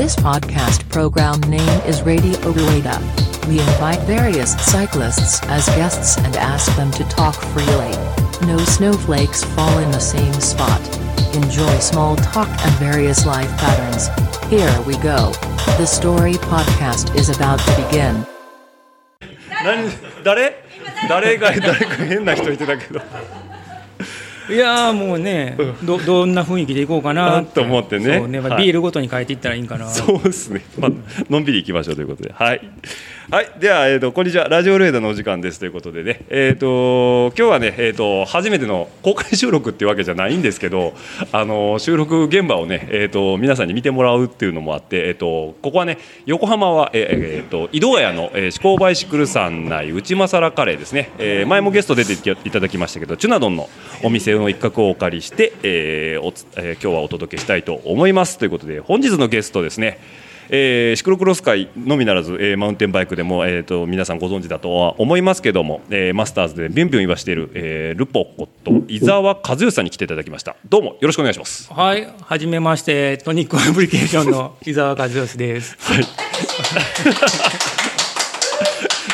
This podcast program name is Radio Rueda. We invite various cyclists as guests and ask them to talk freely. No snowflakes fall in the same spot. Enjoy small talk and various life patterns. Here we go. The story podcast is about to begin. 何誰誰が誰か変な人いてたけど いやーもうね、どどんな雰囲気でいこうかなあと思ってね。ねまあはい。ビールごとに変えていったらいいんかな、そうですね、まあのんびりいきましょうということで。はい、はい、では、えー、とこんにちは。ラジオレーダーのお時間ですということでね。えっ、と今日はね、えー、と初めての公開収録っていうわけじゃないんですけどあの収録現場をね、えー、と皆さんに見てもらうっていうのもあって、えー、とここはね横浜は、えーえー、と井戸ヶ谷の、えー、思考バイシクルさん内内まさらカレーですね、えー前もゲスト出ていただきましたけどチュナドンのお店の一角をお借りして、えーおつえー今日はお届けしたいと思いますということで本日のゲストですね。えーシクロクロス界のみならず、えーマウンテンバイクでも、えー、と皆さんご存知だとは思いますけども、えーマスターズでビュンビュン言わしている、えールポこと伊沢和義さんに来ていただきました。どうもよろしくお願いします。はいはじめましてトニックアプリケーションの 伊沢和義です。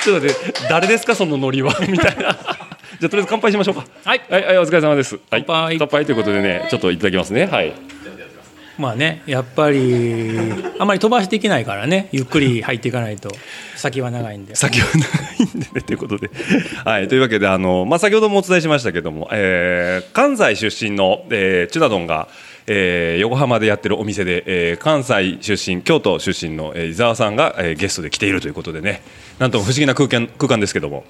ちょっと待って誰ですかそのノリは？みたいな。じゃあとりあえず乾杯しましょうか。はい。はい、はい、お疲れ様です、はい、乾杯。乾杯ということでねちょっといただきますね。はいまあねやっぱりあまり飛ばしていけないからねゆっくり入っていかないと先は長いんで。先は長いんでねということで、はい、というわけであの、まあ、先ほどもお伝えしましたけども、えー関西出身の、えーチュナドンが、えー横浜でやってるお店で、えー関西出身京都出身の、えー伊沢さんが、えーゲストで来ているということでね。なんとも不思議な空間空間ですけども。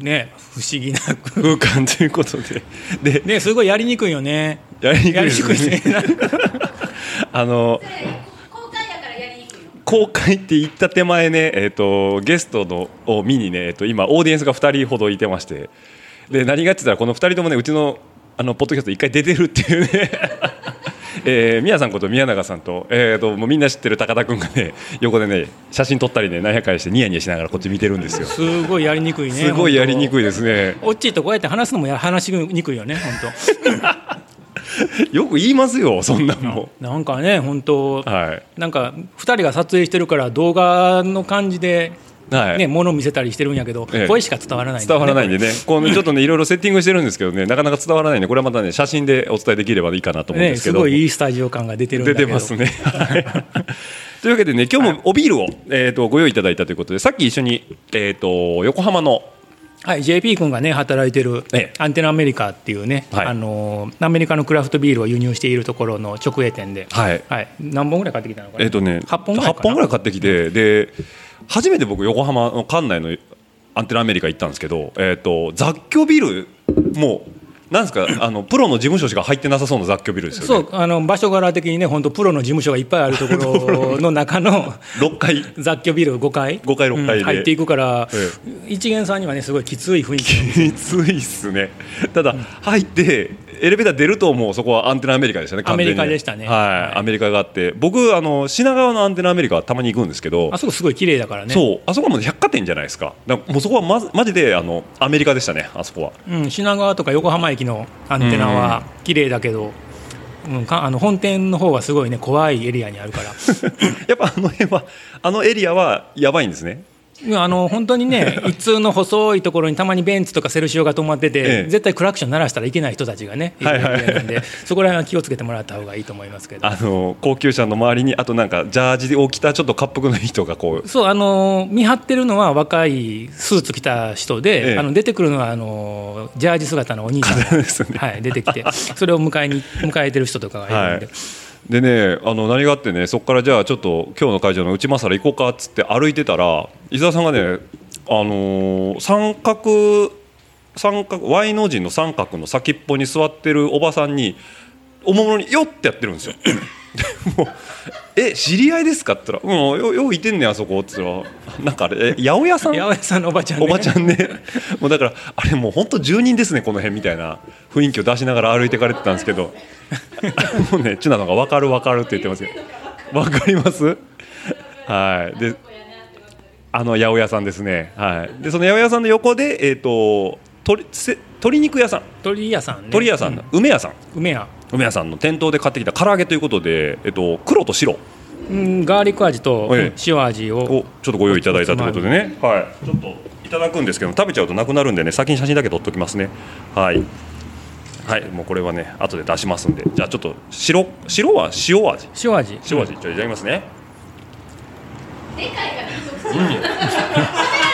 ね不思議な空間。ということで。でねすごいやりにくいよね。やりにくいですね あの公開って言った手前ね、えー、とゲストのを見にね、えー、と今オーディエンスが2人ほどいてまして。で何がって言ったらこの2人ともねうちのあのポッドキャスト1回出てるっていうね。えー、宮さんこと宮永さんと,、えー、ともうみんな知ってる高田君がね横でね写真撮ったりね何やかんやしてニヤニヤしながらこっち見てるんですよ。すごいやりにくいねすごいやりにくいいですね。おっちいとこうやって話すのもや話しにくいよね本 よく言いますよそんなんも当なんかね本当はい。なんか2人が撮影してるから動画の感じで、はい、ね物見せたりしてるんやけど、ええ。声しか伝わらないんだ伝わらないんでね、こうちょっとね、いろいろセッティングしてるんですけどね、なかなか伝わらないんで、これはまたね、写真でお伝えできればいいかなと思うんねですけど。すごいいいスタジオ感が出てるんだ出てますね。は いというわけでね、今日もおビールを、えー、とご用意いただいたということで、さっき一緒に、えー、と横浜の、はい、JP 君がね働いてるええ。アンテナアメリカっていうね、はい。あのアメリカのクラフトビールを輸入しているところの直営店で、はい。何本ぐらい買ってきたのかな、えーとね、8本ぐらいか。な8本ぐらい買ってきて、で初めて僕、横浜の館内のアンテナアメリカ行ったんですけど、えー、と雑居ビル、もう、なんですか、あのプロの事務所しか入ってなさそうな雑居ビルですよね。そうあの場所柄的にね本当プロの事務所がいっぱいあるところの 中の6階。雑居ビル5階。5階6階で。うん。入っていくから、え一元さんにはねすごいきつい雰囲気きついっすね。ただ入ってエレベーター出るともうそこはアンテナアメリカでしたねアメリカでしたね。はい、はい。アメリカがあって。僕あの品川のアンテナアメリカはたまに行くんですけどあそこすごい綺麗だからねそうあそこはもう百貨店じゃないですか。だからもうそこはまずマジであのアメリカでしたねあそこは。うん、品川とか横浜駅のアンテナは綺麗だけど、うん、かあの本店の方はすごいね怖いエリアにあるから。やっぱあの辺はあのエリアはやばいんですね。うんあの本当にね 一通の細いところにたまにベンツとかセルシオが止まってて、ええ。絶対クラクション鳴らしたらいけない人たちがねいるエリアなんで、そこら辺は気をつけてもらった方がいいと思いますけど。あの高級車の周りにあとなんかジャージを着たちょっと滑覆のいい人がこう。そうあの見張ってるのは若いスーツ着た人で、ええ。あの出てくるのはあのジャージ姿のお兄さんが、ね。はい、出てきてそれを迎えに迎えてる人とかがいるんで、はいでねあの何があってねそこからじゃあちょっと今日の会場の内政ら行こうかっつって歩いてたら伊沢さんがねあのー三角三角 Y の字の三角の先っぽに座ってるおばさんにおもむろに「よっ!」ってやってるんですよ。も うえ知り合いですか?」って言ったら「うんよよういてんねんあそこ」って言ったら。なんかあれえ八百屋さん？八百屋さんのおばちゃん、ね、おばちゃんね。もうだからあれもう本当住人ですねこの辺みたいな。雰囲気を出しながら歩いてかれてたんですけど。もうねチュナのが分かる分かるって言ってますよ。分かります？はい。であの八百屋さんですね。はい。でその八百屋さんの横でえっ、と鶏せ鶏肉屋さん。鳥屋さんね。鶏屋さん、う梅屋さん。梅屋梅屋さんの店頭で買ってきた唐揚げということで、えっと、黒と白。うんガーリック味と塩味ををちょっとご用意いただいたということでね、はい、ちょっといただくんですけど食べちゃうとなくなるんでね先に写真だけ撮っときますね。はい。はい。もうこれはね後で出しますんで。じゃあちょっと白白は塩味？塩味。塩味、じゃあいただきますね。でかいから。ん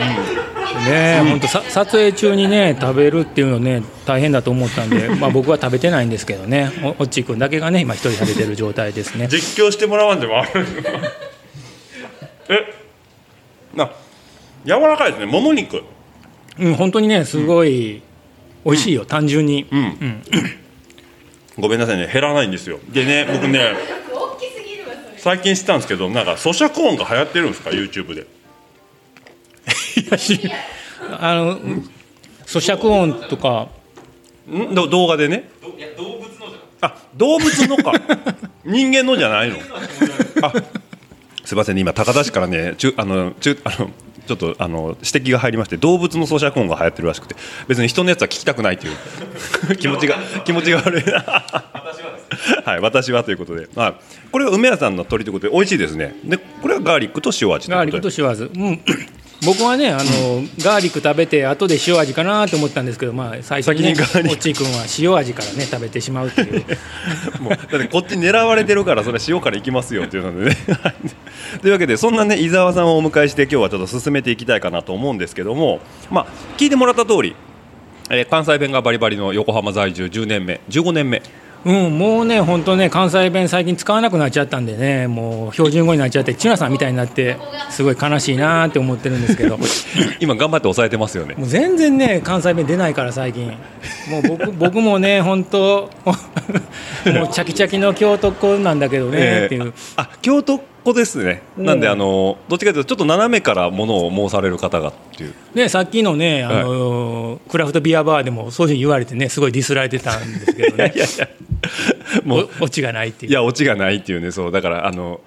ね本当さ撮影中にね食べるっていうのね大変だと思ったんで まあ僕は食べてないんですけどね。おおっちーくんだけがね今一人食べてる状態ですね。実況してもらわんでもある。えな柔らかいですね。もも肉。うん本当にねすごい美味しいよ、単純に、うん、ごめんなさいね減らないんですよ。でね僕ね 最近知ったんですけどなんか咀嚼音が流行ってるんですか？YouTube で あの咀嚼音とか。ん？ど動画でね？あ動物のか。人間のじゃないの？あすいませんね。今高田市からねちゅあのちゅあのちょっとあの指摘が入りまして動物の咀嚼音が流行ってるらしくて。別に人のやつは聞きたくないという。気持ちが気持ちが悪いはい私はということで、はい、これは梅屋さんの鶏ということで美味しいですね。でこれはガーリックと塩味というガーリックと塩味、うん、僕はねあのガーリック食べて後で塩味かなと思ったんですけど、まあ、最初に,、ね、先にガーリック。おっちーくんは塩味からね食べてしまうっていう。もうだってこっち狙われてるからそれ塩からいきますよっていうのでね。は いというわけでそんなね伊沢さんをお迎えして今日はちょっと進めていきたいかなと思うんですけども、まあ、聞いてもらった通り、えー関西弁がバリバリの横浜在住10年目15年目うん、もうね、本当ね、関西弁、最近使わなくなっちゃったんでね、もう標準語になっちゃって、千奈さんみたいになって、すごい悲しいなって思ってるんですけど、も 今頑張って抑えてますよね。う全然ね、関西弁出ないから、最近、もう僕 僕もね、本当、もうチャキチャキの京都っ子なんだけどね、っていう、あ京都っ子ですね、うん。なんであのどっちかというとちょっと斜めからものを申される方がっていう。ね、さっきのね、あのクラフトビアバーでもそういうふうに言われてね、すごいディスられてたんですけどね、もうおオチがないっていう。いやオチがないっていうね。そうだからあの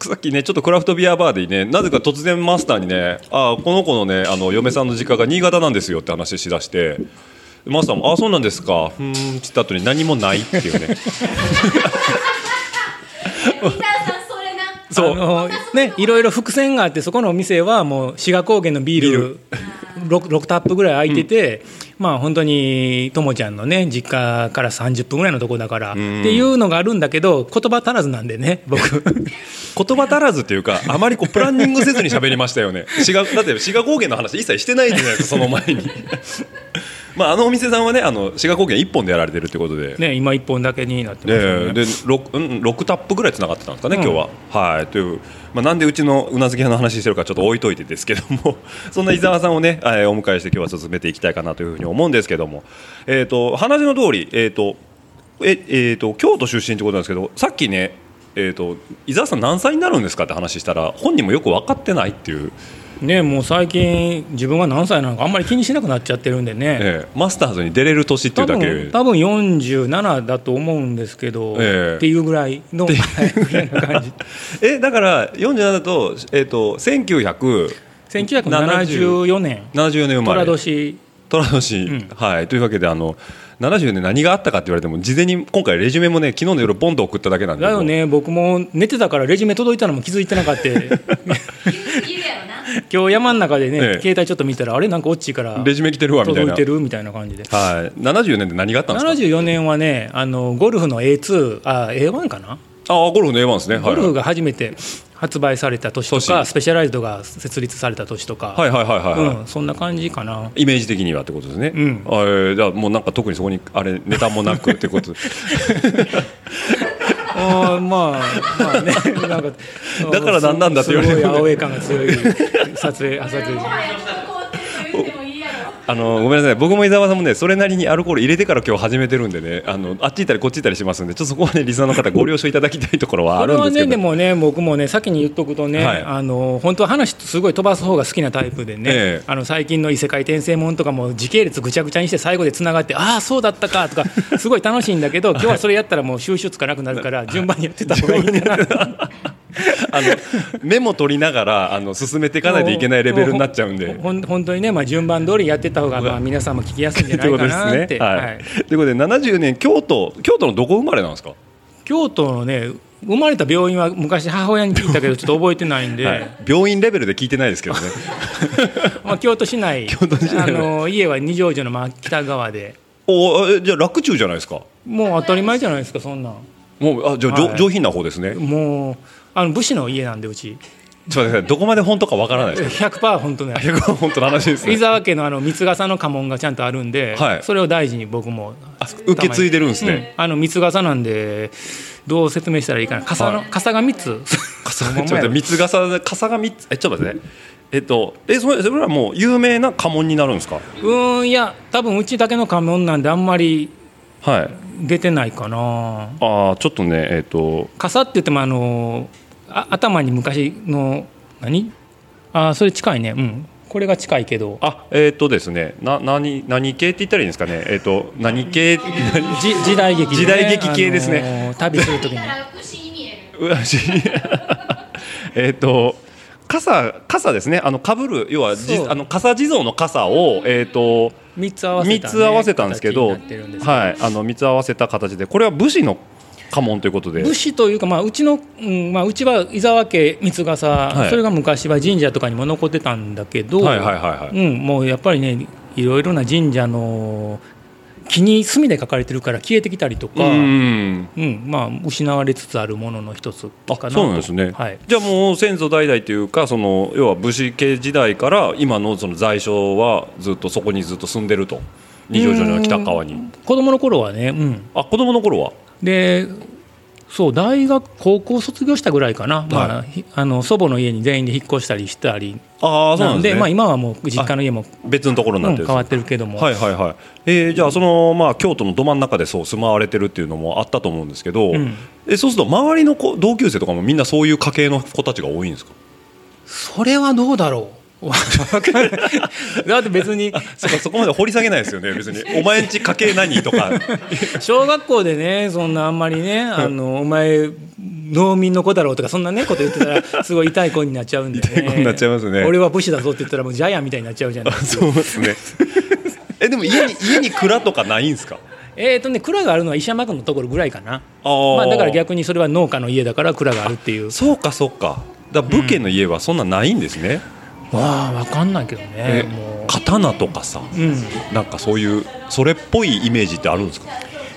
さっきねちょっとクラフトビアバーでねなぜか突然マスターにね「あこの子のねあの嫁さんの実家が新潟なんですよ」って話しだしてマスターも「あそうなんですか。うーん」って言った後に何もないっていうね そう。あのね、いろいろ伏線があってそこのお店はもう志賀高原のビール 6, 6タップぐらい空いてて、まあ本当にともちゃんのね実家から30分ぐらいのとこだから、っていうのがあるんだけど言葉足らずなんでね僕。言葉足らずっていうかあまりこうプランニングせずに喋りましたよね。滋賀だって滋賀高原の話一切してないじゃないですかその前に まああのお店さんはねあの滋賀高原一本でやられてるってことで。ね今1本だけになってますよね。でで 6, うん6タップぐらいつながってたんですかね、うん。今日は。はいという、まあ、なんでうちのうなずき屋の話してるかちょっと置いといてですけども そんな伊沢さんをね、え ーお迎えして今日は進めていきたいかなというふうに思うんですけども、えー、と話の通り、えーとええー、と京都出身ということなんですけどさっきね、えー、と伊沢さん何歳になるんですかって話したら本人もよく分かってないっていう、ねもう最近自分が何歳なのかあんまり気にしなくなっちゃってるんでね、えーマスターズに出れる年ってい多うだけ。分多分47だと思うんですけど、ええ。っていうぐらいの ぐらいな感じ。えだから47だと,、えー、と1900 1974年。74年生まれ。寅年。虎年、ん。はい。というわけであの70年何があったかって言われても事前に今回レジュメもね昨日の夜ボンと送っただけなんで。だよね。僕も寝てたからレジュメ届いたのも気づいてなかった 今日山の中でね、ええ。携帯ちょっと見たらあれ？なんかオッチーからレジュメ来てるわみたい届ないてるみたいな感じで。はい。70年で何があったんですか？74年はねあのゴルフの A2 あ A1 かな？あゴルフの A1 ですね。はいゴルフが初めて発売された年とか年。スペシャライズドが設立された年とか、はいはいはいはい、はい。うん、そんな感じかな。イメージ的にはってことですね、うん。あえーじゃあもうなんか特にそこにあれネタもなくってこと あーまあまあねなんか だからなんなんだって言われるすごい青い感が強い。撮影あ撮影あのごめんなさい。僕も伊沢さんもねそれなりにアルコール入れてから今日始めてるんでね。あのあっち行ったりこっち行ったりしますんでちょっとそこはねリスナーの方ご了承いただきたいところはあこれはるんですけど。ねでもね僕もね先に言っとくとね、はいあの本当は話すごい飛ばす方が好きなタイプでね、ええ。あの最近の異世界転生もんとかも時系列ぐちゃぐちゃにして最後でつながってああそうだったかとか すごい楽しいんだけど今日はそれやったらもう収集つかなくなるから順番にやってた方がいいんだなあのメモ取りながらあの進めていかないといけないレベルになっちゃうんで。ほん本当にね、まあ、順番通りやってた方がまあ皆さんも聞きやすいんじゃないかなって。はいはい。とい。うことで70年京都京都のどこ生まれなんですか？京都のね生まれた病院は昔母親に聞いたけどちょっと覚えてないんで、はい、病院レベルで聞いてないですけどね。まあ、京都市内。京都市内あの家は二条城のまあ北側で。おえじゃあ楽中じゃないですか？もう当たり前じゃないですかそんなん。もうあじゃあ、はい。上上品な方ですね。もうあの武士の家なんでうち。ちょっと待ってください。どこまで本当かわからないです。100%本当ねけど本当の話ですね。伊沢家のあの三笠の家紋がちゃんとあるんで、はい。それを大事に僕もあ受け継いでるんですね、うん。あの三笠なんでどう説明したらいいかな。笠の、が三つ。ちょっと待って。三つ笠笠が三つ。えちょっと待ってね。えっとえそれそれはもう有名な家紋になるんですか？うーんいや多分うちだけの家紋なんであんまりはい。出てないかな。ああちょっとねえっと。笠って言ってもあのあ頭に昔の何？あーそれ近いね。うん。これが近いけど。あえっとですね。な何何系って言ったらいいんですかね。えっと何系？何じ時代劇でね、時代劇系ですね。あのー旅するときに。え るうわし えっと傘傘ですね。あの被る要はじあの傘地蔵の傘をえっ、と3つ合わせ三た、ね、つ合わせたんですけど。はい。あの三つ合わせた形でこれは武士の家紋ということで。武士というか、まあ、うちの、うんまあ、うちは伊沢家三笠、はい。それが昔は神社とかにも残ってたんだけど、はいはいはいはい。うん、もうやっぱりねいろいろな神社の木に墨で書かれてるから消えてきたりとか、ううんん。まあ、失われつつあるものの一つあかなと。そうなんですね、はい、じゃあもう先祖代々というかその要は武士系時代から今のその在所はずっとそこにずっと住んでると二条城の北側に。子供の頃はね、うん、あ子供の頃は？でそう大学高校卒業したぐらいかな、まあひあの祖母の家に全員で引っ越したりしたり。ああそうなんですね。まあ、今はもう実家の家も、別のところになってるうん変わってるけども、はいはいはい、えーじゃあその、まあ、京都のど真ん中でそう住まわれてるっていうのもあったと思うんですけど、うん。えそうすると周りの子同級生とかもみんなそういう家系の子たちが多いんですか？それはどうだろうだって別に。そこそこまで掘り下げないですよね。別に「お前んち家系何?」とか。小学校でねそんなあんまりねあのお前農民の子だろうとかそんなねこと言ってたらすごい痛い子になっちゃうんで、ね、痛い子になっちゃいますね。俺は武士だぞって言ったらもうジャイアンみたいになっちゃうじゃない。ですかそうですね。えでも家に家に蔵とかないんですか？えっ、とね蔵があるのは石山君のところぐらいかな。まあ、だから逆にそれは農家の家だから蔵があるっていう。そうかそうか。だ武家の家はそんなないんですね、わあ分かんないけどね刀とかさう、うん、なんかそういうそれっぽいイメージってあるんですか？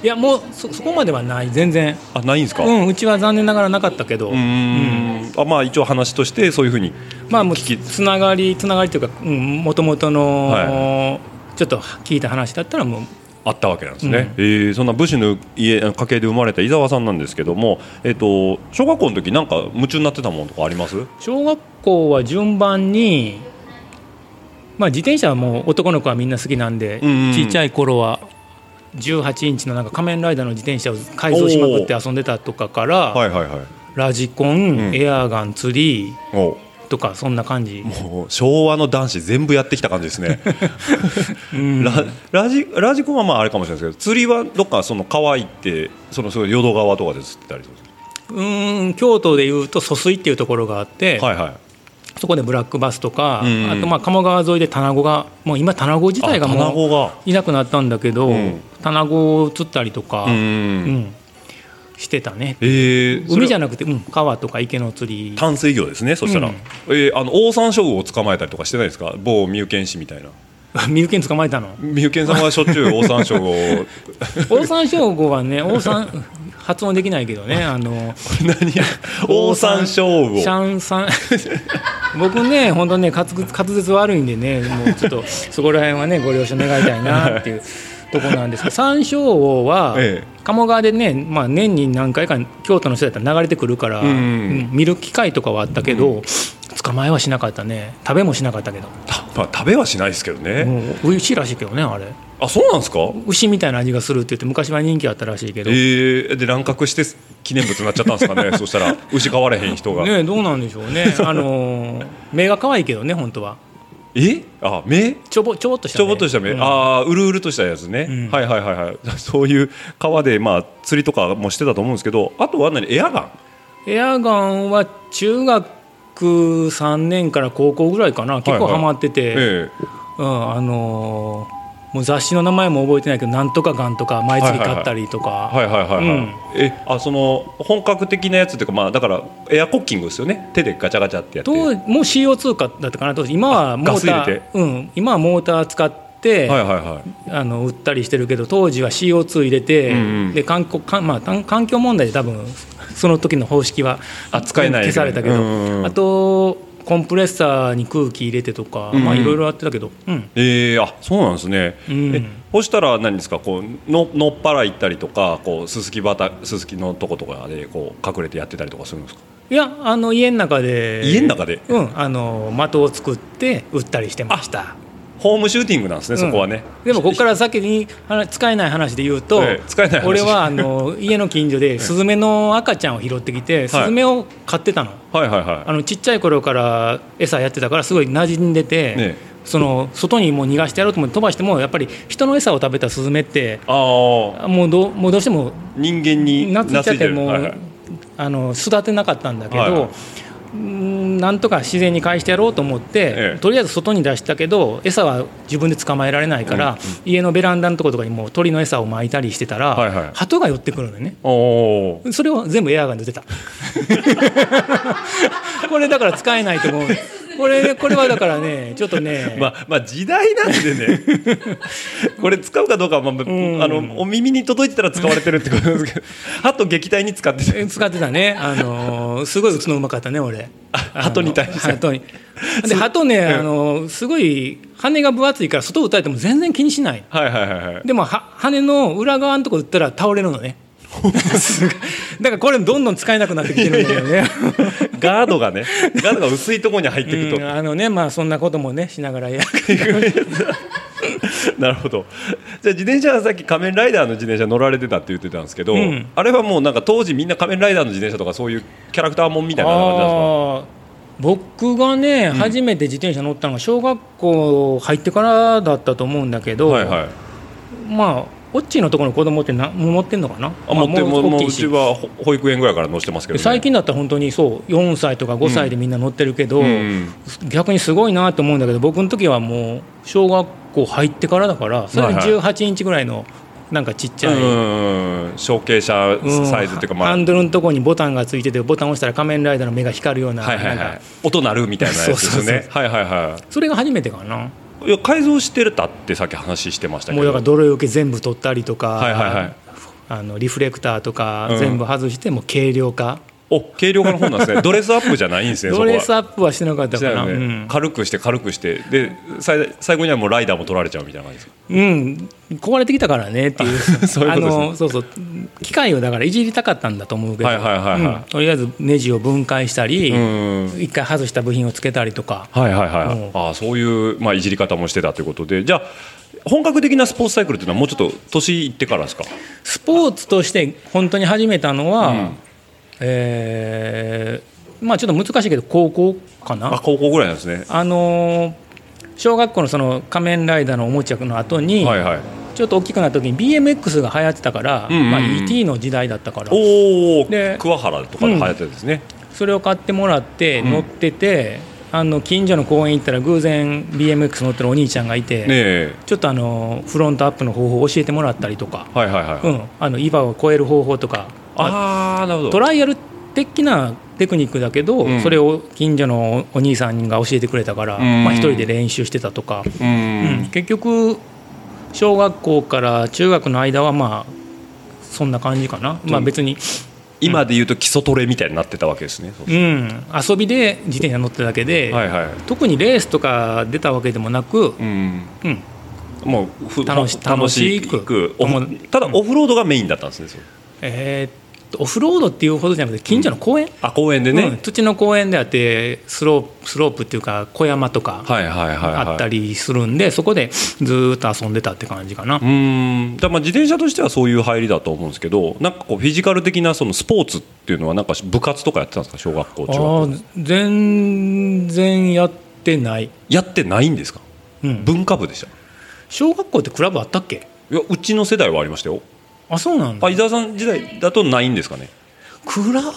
いやもうそそこまではない。全然。あないんですか？うんうちは残念ながらなかったけど。うーん。あまあ一応話としてそういうふうにまあもうつながりつながりというかもともとの、はちょっと聞いた話だったらもう。あったわけなんですね、えーそんな武士の家家系で生まれた伊沢さんなんですけども、えっと小学校の時なんか夢中になってたものとかあります？小学校は順番にまあ自転車はもう男の子はみんな好きなんで、ちっちゃい頃は18インチのなんか仮面ライダーの自転車を改造しまくって遊んでたとかから、はいはいはい。ラジコン、ん。エアガン釣りお。とかそんな感じ。もう昭和の男子全部やってきた感じですね。うん。ララジラジコンはまああれかもしれないですけど釣りはどっかその川行ってそのすごい淀川とかで釣ってたりするうーん京都でいうと疎水っていうところがあって、かはいはいそこでブラックバスとか、うん。あとまあ鴨川沿いでタナゴがもう今タナゴ自体があもういなくなったんだけど、うん。タナゴを釣ったりとか、うん、うんしてたね。えー、ゃ海じゃなくて、うん、川とか池の釣り。淡水魚ですねそしたら、うん。えーあのオオサンショウウオを捕まえたりとかしてないですか？某三重県市みたいな三重県捕まえたの？三重県さんはしょっちゅうオオサンショウウオを。オオサンショウウオはねオオサン発音できないけどね あの何オオサンショウウオシャンサン。僕ね本当ね滑舌滑舌悪いんでねもうちょっとそこら辺はねご了承願いたいなっていう とこなんですけど山椒魚はえ鴨川でね、まあ、年に何回か京都の人だったら流れてくるから、うんうん見る機会とかはあったけど、捕まえはしなかったね。食べもしなかったけど、たまあ、食べはしないですけどね、もう美味しいらしいけどねあれ。あそうなんですか？牛みたいな味がするって言って昔は人気あったらしいけど、えー、で乱獲して記念物になっちゃったんですかね？そしたら牛飼われへん人が、ねどうなんでしょうね。あのー目が可愛いけどね本当はえ？あ目？ちょぼちょぼっとしたちょぼっとした目、うん。ああうるうるとしたやつね、うん。はいはいはいはい。そういう川でまあ釣りとかもしてたと思うんですけどあとは何？エアガン。エアガンは中学3年から高校ぐらいかな。結構ハマってて、え。うん、あのーもう雑誌の名前も覚えてないけどなんとかがんとか毎月買ったりとか、はいはいはいはい、うん。えあその本格的なやつっていうかまあだからエアコッキングですよね。手でガチャガチャってやって。当時もう CO2 かだったかな当時。今はモーター、うん、今はモーター使って、はいはいはい。あの売ったりしてるけど当時は CO2 入れて、うんうん。で環境か、まあ、環環境問題で多分その時の方式はあ使えない。消されたけど、うんうんうん。あとコンプレッサーに空気入れてとか、まあいろいろやってたけど、うん。えー、あそうなんですね、うん。えそしたら何ですかこうののっぱら行ったりとかこうすすき畑すすきのとことかでこう隠れてやってたりとかするんですか？いやあの家の中で。家の中で？うんあの的を作って売ったりしてましたホームシューティングなんですね、そこはね。でもここから先に話使えない話で言うと、ええ使えない話。俺はあの家の近所でスズメの赤ちゃんを拾ってきて、スズメを飼ってたの。はいはいはい。あのちっちゃい頃から餌やってたからすごい馴染んでて、ね。その外にもう逃がしてやろうと思って飛ばしてもやっぱり人の餌を食べたスズメってああもうどうもうどうしても人間に懐いちゃってもう、はいはい。あの育てなかったんだけど、はいはいなんとか自然に返してやろうと思って、ええ。とりあえず外に出したけど餌は自分で捕まえられないから、家のベランダのとことかにもう鳥の餌を撒いたりしてたら、はいはい。鳩が寄ってくるのよね。おおそれを全部エアガンで出てた。これだから使えないと思うこれこれはだからねちょっとね、まあまあ時代なんでね。これ使うかどうかは、まあん。あのお耳に届いてたら使われてるってことですけど。鳩撃退に使っててえ使ってたね、あのーすごい打つのうまかったね俺。あ鳩に対して。鳩に。で鳩ね、あのーすごい羽が分厚いから外打たれても全然気にしない。はいはいはいはい。でもは羽の裏側のとこ打ったら倒れるのね だからこれどんどん使えなくなってきてるんだよね。ガードがねガードが薄いところに入っていくと、うんあのねまあそんなこともねしながらや なるほど。じゃあ自転車はさっき仮面ライダーの自転車乗られてたって言ってたんですけど、うん。あれはもうなんか当時みんな仮面ライダーの自転車とかそういうキャラクターもんみたいな感じなんですか？僕がね、初めて自転車乗ったのが小学校入ってからだったと思うんだけど、はいはい。まあオッチーのところの子供ってな持ってんのかな？あ持ってもうもうちはほ保育園ぐらいから乗してますけど、ね、最近だったら本当にそう4歳とか5歳でみんな乗ってるけど、うん。逆にすごいなと思うんだけど僕の時はもう小学校入ってからだからそれではいは18インチぐらいのなんかちっちゃい、うん小径車うん。サイズっていうか、まあ。ハンドルのところにボタンがついててボタンを押したら仮面ライダーの目が光るような,、はいはいはい。音鳴るみたいなやつですよそうそうねはいはいはそれが初めてかな？いいや改造してるたってさっき話してましたけど。もうだから泥よけ全部取ったりとか、はいはいはい。あのリフレクターとかうん。全部外してもう軽量化、お軽量化の方なんですね。ドレスアップじゃないんですねドレスアッアップはしてなかったかな、ね。うん。軽くして軽くして。で最最後にはもうライダーも取られちゃうみたいな感じですか？うん、壊れてきたからねっていう。そういうそうそう。機械をだからいじりたかったんだと思うけど、はいはいはいはい。うん。とりあえずネジを分解したり、うん一回外した部品をつけたりとか、はいはいはい、うん。ああそういう、まあ、いじり方もしてたということで。じゃあ本格的なスポーツサイクルっていうのはもうちょっと年いってからですか？スポーツとして本当に始めたのは、うん。えーまあちょっと難しいけど高校かな。あ高校ぐらいなんですね。あのー小学校のその仮面ライダーのおもちゃの後に、はいはい。ちょっと大きくなった時に BMX が流行ってたから、うんうんうん。まあ、ET の時代だったから。おおで桑原とかで流行ってですね、それを買ってもらってうん。乗ってて、あの近所の公園行ったら偶然 BMX 乗ってるお兄ちゃんがいて、ねえ。ちょっとあのフロントアップの方法を教えてもらったりとか、はいはいはい、うん、あの岩を越える方法とか。ああなるほど。トライアル的なテクニックだけど、うん。それを近所のお兄さんが教えてくれたから、うん。まあ、一人で練習してたとか、うん、うん。結局小学校から中学の間はまあそんな感じかな、まあ、別に、今で言うと基礎トレみたいになってたわけですね、うん、遊びで自転車乗ってただけで、はいはい特にレースとか出たわけでもなく、うん。うん、もうふ楽し楽し楽しくただオフロードがメインだったんですね、えーっとオフロードっていうほどじゃなくて近所の公園、あ公園でね、うん。土の公園であってスロープスロープっていうか小山とかはいはいはい、はい、あったりするんで、そこでずーっと遊んでたって感じかな。うーん。だまあ自転車としてはそういう入りだと思うんですけどなんかこうフィジカル的なそのスポーツっていうのはなんか部活とかやってたんですか？小学校中学あ校ー全然やってない、やってないんですか？うん、文化部でした。小学校ってクラブあったっけ？いやうちの世代はありましたよあそうなんだ。あ伊沢さん時代だとないんですかね？クラブ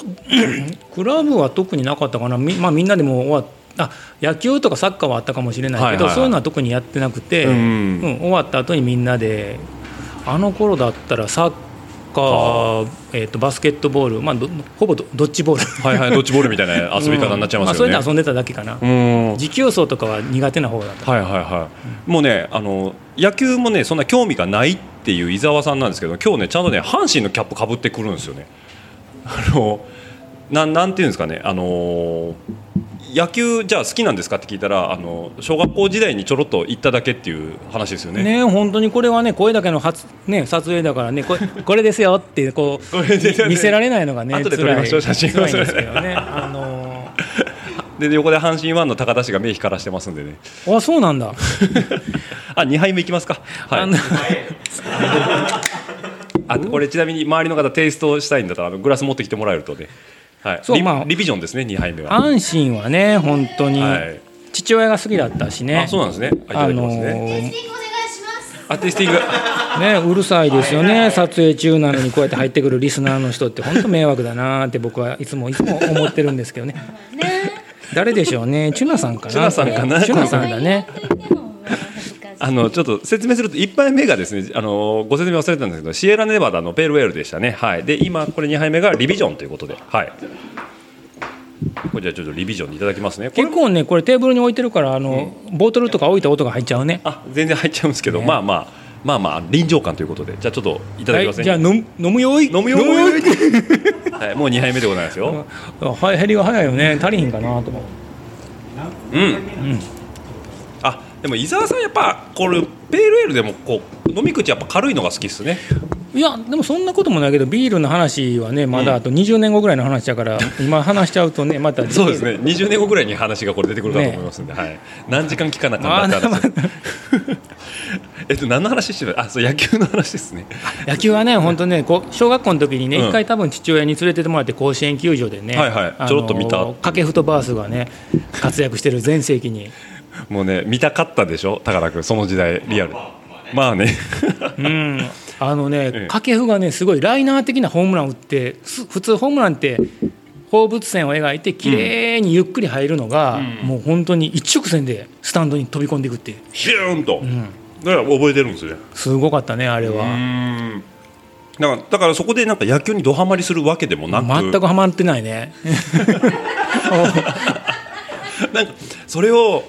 クラブは特になかったかな。み,、まあ、みんなでも終わっあ野球とかサッカーはあったかもしれないけど、はいはいはい。そういうのは特にやってなくて、うんうん。終わった後にみんなであの頃だったらサッカー、えー、とバスケットボール、まあ、どほぼドドッジボール。はいはいドッジボールみたいな 遊び方になっちゃいますよね、うん。あ、そういうの遊んでただけかな、うん。持久走とかは苦手な方だった、はいはいはい、もうねあの野球もねそんな興味がないっていう伊沢さんなんですけど今日ねちゃんとね阪神のキャップかぶってくるんですよね。あのなんなんていうんですかねあの野球じゃあ好きなんですかって聞いたらあの小学校時代にちょろっと行っただけっていう話ですよね。ね本当にこれはね声だけの初、ね、撮影だからねこれ これですよってこう見せられないのがね後で撮りましょう写真辛いんですけどね。あので横で阪神ファンの高田氏が目光らしてますんでね。ーあそうなんだ。あ2杯目いきますか。はいあこれ ちなみに周りの方テイストしたいんだったらグラス持ってきてもらえるとね。はい。リそうまあリビジョンですね2杯目は。阪神はね本当にはい。父親が好きだったしね。あそうなんですね。あいただきますね。あのーテイスティングお願いします。アーティスティング。ね、うるさいですよね、撮影中なのにこうやって入ってくるリスナーの人って、本当迷惑だなって僕はいつもいつも思ってるんですけどね、ね。誰でしょうね、チュナさんかな、チュナさんかなチュナさんだね、あのちょっと説明すると1杯目がですねあのご説明忘れたんですけどシエラネバダのペールウェールでしたね。はい。で今これ2杯目がリビジョンということで、はい。これじゃあちょっとリビジョンにいただきますね。結構ね、これテーブルに置いてるから、あのボトルとか置いた音が入っちゃうね。あ全然入っちゃうんですけど、ねまあまあまあまあ臨場感ということでじゃあちょっといただきますね。はい、じゃあ飲む飲むよい飲むよー はいもう2杯目でございますよ。はい減りが早いよね足りひんかなと思ううん。あでも伊沢さんやっぱこれペールエールでもこう飲み口やっぱ軽いのが好きっすね。いやでもそんなこともないけどビールの話はねまだあと20年後ぐらいの話だから、今話しちゃうとねまたそうですね。20年後ぐらいに話がこれ出てくるかと思いますんで、はい。何時間聞かなかったって話。えっと何の話してる？あ、そう野球の話ですね。野球はね本当ねこう小学校の時にねうん。一、回多分父親に連れてってもらって甲子園球場でね、はいはい。ちょろっと見た。掛布とバースがね活躍してる全盛期に。もうね見たかったでしょ、高田君その時代リアル。まあね。うん。あのね、ええ。掛布がねすごいライナー的なホームランを打ってす普通ホームランって放物線を描いて綺麗にゆっくり入るのが、もう本当に一直線でスタンドに飛び込んでいくっていう、ヒューンと。うん、だから覚えてるんですよ。すごかったねあれは。ん。だからだからそこでなんか野球にドハマりするわけでもなく、全くハマってないね。なんかそれを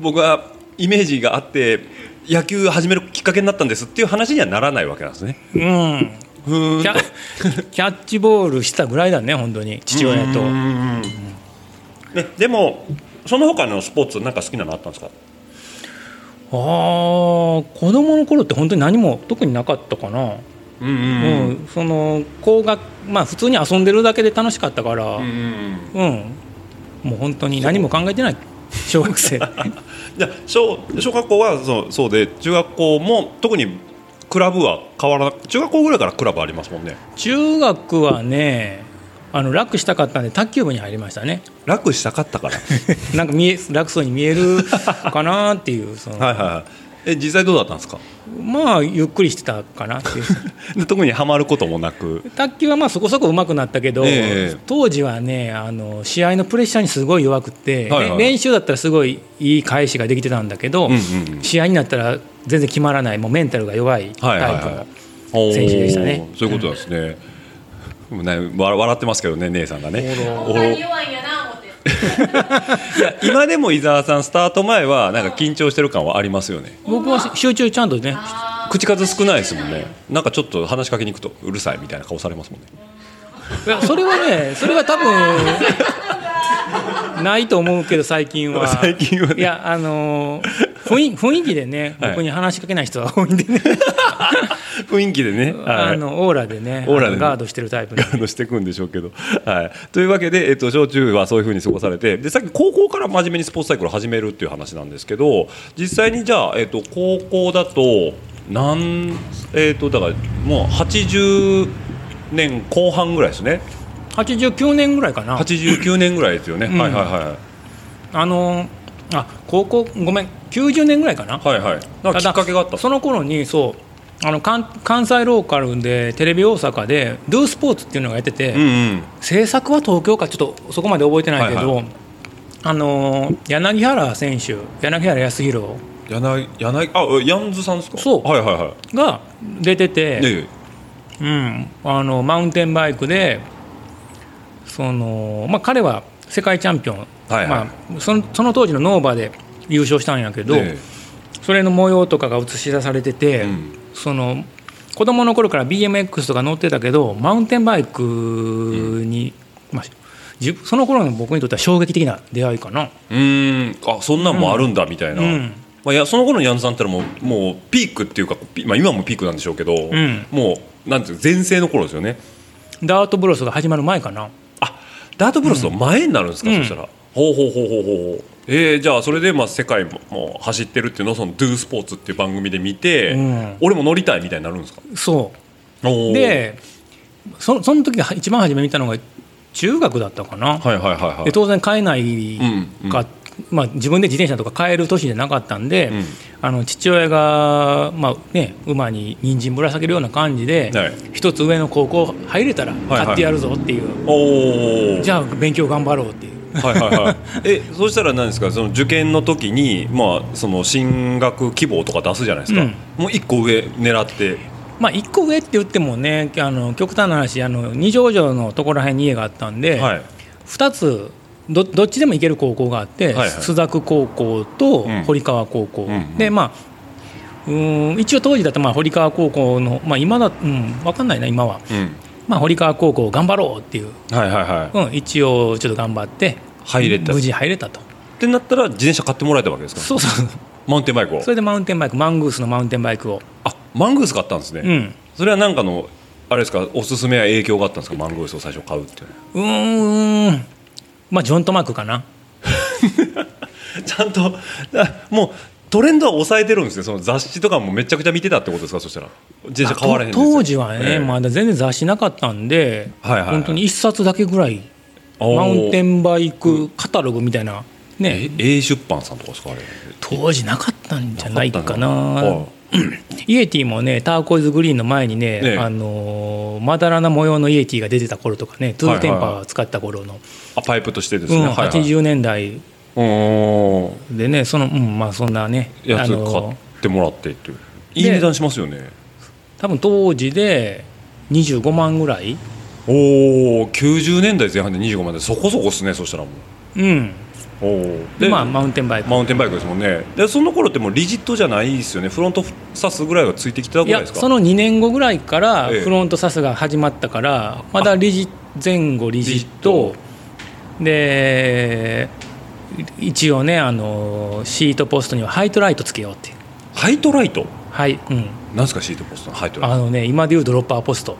僕はイメージがあって野球始めるきっかけになったんですっていう話にはならないわけなんですね。うん、キャッチボールしたぐらいだね本当に父親と。ね、でもその他のスポーツなんか好きなのあったんですか？ああ子供の頃って本当に何も特になかったかな。うんうんうん、その高学まあ普通に遊んでるだけで楽しかったから、ううんん。もう本当に何も考えてない。小学生。じゃあ小小学校はそうそうで中学校も特にクラブは変わらな中学校ぐらいからクラブありますもんね。中学はねあの楽したかったんで卓球部に入りましたね。楽したかったから。なんか見え楽そうに見えるかなっていうその。はいはいはい。え実際どうだったんですか？まあゆっくりしてたかなっていう。で特にはまることもなく。卓球はまあそこそこ上手くなったけど、ええ。当時はねあの試合のプレッシャーにすごい弱くって、はいはい。練習だったらすごいいい返しができてたんだけど、うんうん試合になったら全然決まらないもうメンタルが弱いタイプの、はいはいはい。選手でしたね。そういうことですね、もうねわ笑ってますけどね姉さんがね。こんなに弱いんやな思って。いや今でも伊沢さんスタート前はなんか緊張してる感はありますよね。僕は集中ちゃんとね口数少ないですもんね。なんかちょっと話しかけに行くとうるさいみたいな顔されますもんね。いやそれはねそれは多分 ないと思うけど最近は。最近はね。いやあのー雰囲雰囲気でねはい。僕に話しかけない人は多いんでね、雰囲気でね、はい。あのオーラでねオーラでガードしてるタイプのガードしていくんでしょうけど、はい、というわけで、えっと、小中はそういうふうに過ごされてでさっき高校から真面目にスポーツサイクルを始めるっていう話なんですけど実際にじゃあ、えっと、高校だとなんえっとだからもう80年後半ぐらいですね。89年ぐらいかな。89年ぐらいですよね、うん。はいはいはあのーあ高校ごめん90年ぐらいかな、いはいはい。なんかきっかけがあった。その頃にそうあの関関西ローカルでテレビ大阪で「ドゥスポーツっていうのがやってて、うんうん。制作は東京かちょっとそこまで覚えてないけど、はいはあのー柳原選手柳原康弘。柳柳あヤンズさんですか？そう。はいはいはい。が出てて、ええ。うん、あのマウンテンバイクでその、まあ、彼は世界チャンピオン、はいはい。まあ、そのその当時のノーバで優勝したんやけど、えそれの模様とかが映し出されてて、うん。その子供の頃から BMX とか乗ってたけどマウンテンバイクに、まあ、自分その頃の僕にとっては衝撃的な出会いかな。えうーん。あそんなんもあるんだみたいな、うん。まあ、いやその頃のヤンズさんってもうもうピークっていうか、ピまあ、今もピークなんでしょうけど、ん。もうなんていう全盛の頃ですよね。ダートブロスが始まる前かな。あダートブロスの前になるんですか、うん。そしたら。ほうほうほうほうほうえー、じゃあそれでまあ世界ももう走ってるっていうのをその「Do スポーツ」っていう番組で見て、うん。俺も乗りたいみたいになるんですか？そう。でそその時一番初め見たのが中学だったかな、はいはいはいはい。で当然買えないうん。か、まあ、自分で自転車とか買える年じゃなかったんで、うん。あの父親が、まあね、馬に人参ぶら下げるような感じで、はい。一つ上の高校入れたらはい買ってやるぞっていう、おおじゃあ勉強頑張ろうっていう。はいはいはい。えそしたら何ですか？その受験の時にまあその進学希望とか出すじゃないですか、うん。もう一個上狙って。まあ、1個上って言ってもねあの極端な話あの二条城のところらへんに家があったんで、はい。2つどどっちでも行ける高校があって、はいはい。須作高校とうん。堀川高校、うんうん。でまあうーん一応当時だとまあ堀川高校の、まあ、今だ、うん、分かんないな今は、うん。まあ、堀川高校頑張ろうっていう、はいはいはい。うん、一応ちょっと頑張って入れた。無事入れたと。ってなったら自転車買ってもらえたわけですか？そうそうマウンテンバイクを。それでマウンテンバイクマングースのマウンテンバイクを、あマングース買ったんですね、うん、それは何かのあれですか？おすすめや影響があったんですか？マングースを最初買うっていうのは。うーんまあジョン・トマックかな。ちゃんとあもうトレンドは抑えてるんですね。その雑誌とかもめちゃくちゃ見てたってことですか？そしたら。自転車買われへん当時はね、ええ。まだ全然雑誌なかったんで、はいはいはい。本当に1冊だけぐらいマウンテンバイクカタログみたいな、ね、え A 出版さんとかですか？あれ。当時なかったんじゃないかな Yeti もねターコイズグリーンの前にね、ねあのーまだらな模様の Yeti が出てた頃とかね True Temper を使った頃の、あパイプとしてですね、うんはいはい。80年代。でねその、うん、まあそんなねやつ買あのー。ってもらってっていう。いい値段しますよね。多分当時で25万ぐらい。おお90年代前半で25万でそこそこっすねそしたらもう。うんおおでまあマウンテンバイク。マウンテンバイクですもんね。でその頃ってもうリジットじゃないですよね。フロントサスぐらいはついてきてたぐいらいですか？やその2年後ぐらいからええ。フロントサスが始まったからまだリジ前後リジット。で一応ねあのシートポストには Hite-Rite つけようっていう。 Hite-Rite？はいうん。なんですかシートポストの Hite-Rite。あのね今でいうドロッパーポスト。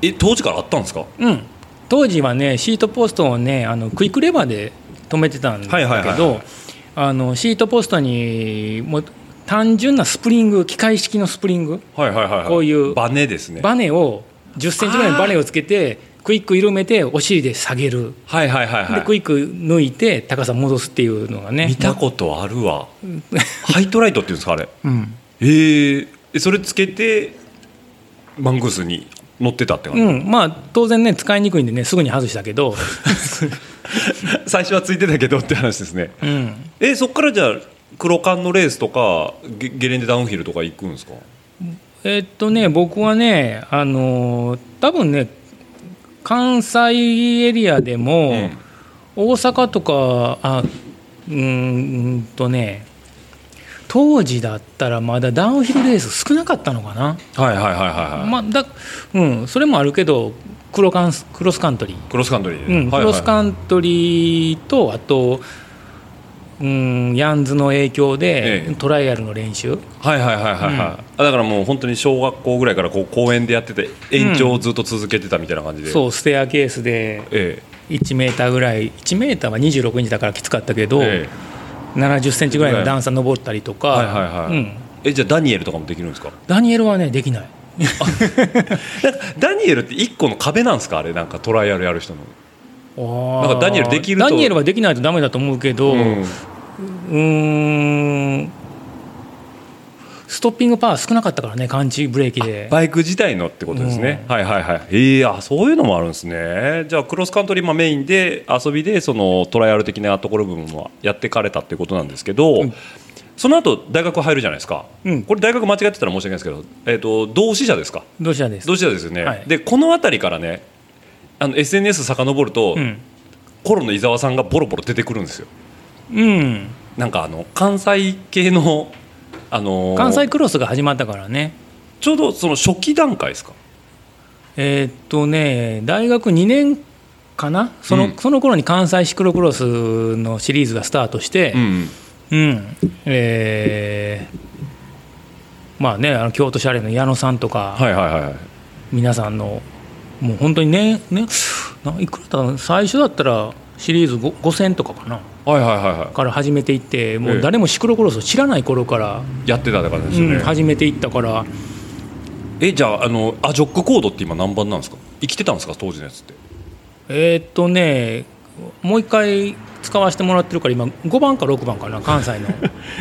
え当時からあったんですか？うん。当時はねシートポストをねあのクイックレバーで止めてたんだはいはいはいはい。けどあのシートポストにもう単純なスプリング機械式のスプリングはいはいはい、はい、こういうバネですね。バネを1 0センチぐらいのバネをつけてクイック緩めてお尻で下げる、はいはいはいはい。でクイック抜いて高さ戻すっていうのがね。見たことあるわ。Hite-Rite っていうんですかあれ？うん、えー、えそれつけてマングースに乗ってたって感じ、うん、まあ当然ね使いにくいんでねすぐに外したけど、最初はついてたけどって話ですね。うん、えそっからじゃあ黒缶のレースとかゲゲレンデダウンヒルとか行くんですか？えっとね僕はねあのー多分ね関西エリアでも、うん。大阪とかあうーんとね当時だったらまだダウンヒルレース少なかったのかな、はいはいはいはいはい、まあだうん、それもあるけどクロカンスクロスカントリー、クロスカントリー。で、うん、クロスカントリーとあと、うん、ヤンズの影響で、ええ。トライアルの練習。はいはいはいはいはい、あだからもう本当に小学校ぐらいからこう公園でやってて延長をずっと続けてたみたいな感じで、そうステアケースでえ1メーターぐらい1メーターは26インチだからきつかったけえど、え70センチぐらいの段差登ったりとか、はいはいはい。うん、ええじゃあダニエルとかもできるんですか？ダニエルはねできない なんかダニエルって一個の壁なんですか？あれなんかトライアルやる人の。なんかダニエルできると。ダニエルはできないとダメだと思うけど、ううんーんストッピングパワー少なかったからね感知ブレーキで。バイク自体のってことですね、はいはいはい。ええあそういうのもあるんですね。じゃあクロスカントリーまあメインで遊びでそのトライアル的なところ部分もやってかれたっていうことなんですけど、その後大学入るじゃないですか、うん。これ大学間違ってたら申し訳ないですけど、えー、と同志社ですか？どうしたです。同志社ですよね、はい。でこの辺りからねあの SNS 遡ると、うん、コロの伊沢さんがボロボロ出てくるんですよ。うん、なんかあの関西系のあのー関西クロスが始まったからね。ちょうどその初期段階ですか？えーっとね大学2年かな？その,、うん。その頃に関西シクロクロスのシリーズがスタートして、んうん。えーまあねあの京都シャレの矢野さんとか、はいはいはい皆さんのもう本当にねねないくらだった最初だったらシリーズ 5, 5000とかかな。はいはいはいはから始めていってもええ。う誰もシクロクロスを知らない頃から、いやってたって感じですよね、うん始めていったから。えじゃああのアジョックコードって今何番なんですか？生きてたんですか？当時のやつって。えーっとねもう一回使わせてもらってるから今5番か6番かな 関西の。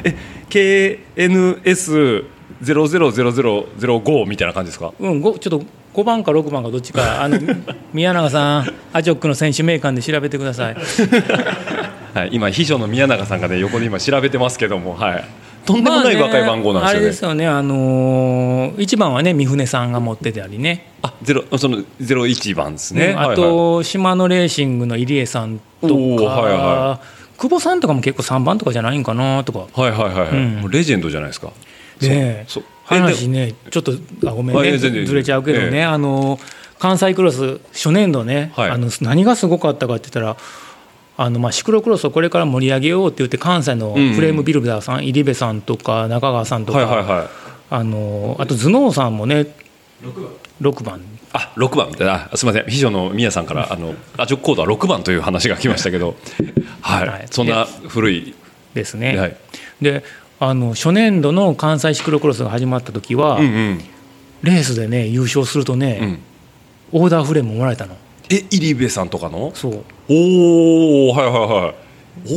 え KNS000005 みたいな感じですか？うんごちょっと5番か6番かどっちか あの宮永さんアジョックの選手名鑑で調べてください。はい今秘書の宮永さんがね横で今調べてますけどもはい。とんでもない若い番号なんですよね,、まああれですよねあのー、1番はね三船さんが持ってたりね。あゼロその01番ですね、うんあはいはい。と、島野レーシングの入江さんとか、はいは久保さんとかも結構3番とかじゃないんかなとか。はいはいはいはい、うん。レジェンドじゃないですか。ねそう。そう。話ねちょっとあごめんね。あいや全然。ずれちゃうけどね、ええ。あの関西クロス初年度ね、はい。あの何がすごかったかって言ったらあのまあシクロクロスをこれから盛り上げようって言って関西のうんうん。フレームビルダーさん、入部さんとか中川さんとか、はいはいはい。あのあと頭脳さんもね6番。あ6番。みたいなあすみません。秘書の宮さんからあのアジョックコードは6番という話が来ましたけど。はい、はい。そんな古い。ですね。はい。であの初年度の関西シクロクロスが始まった時は、うんうん。レースでね優勝するとね、うん。オーダーフレームもらえたの。え入部さんとかの？そう。おおはいはいはい。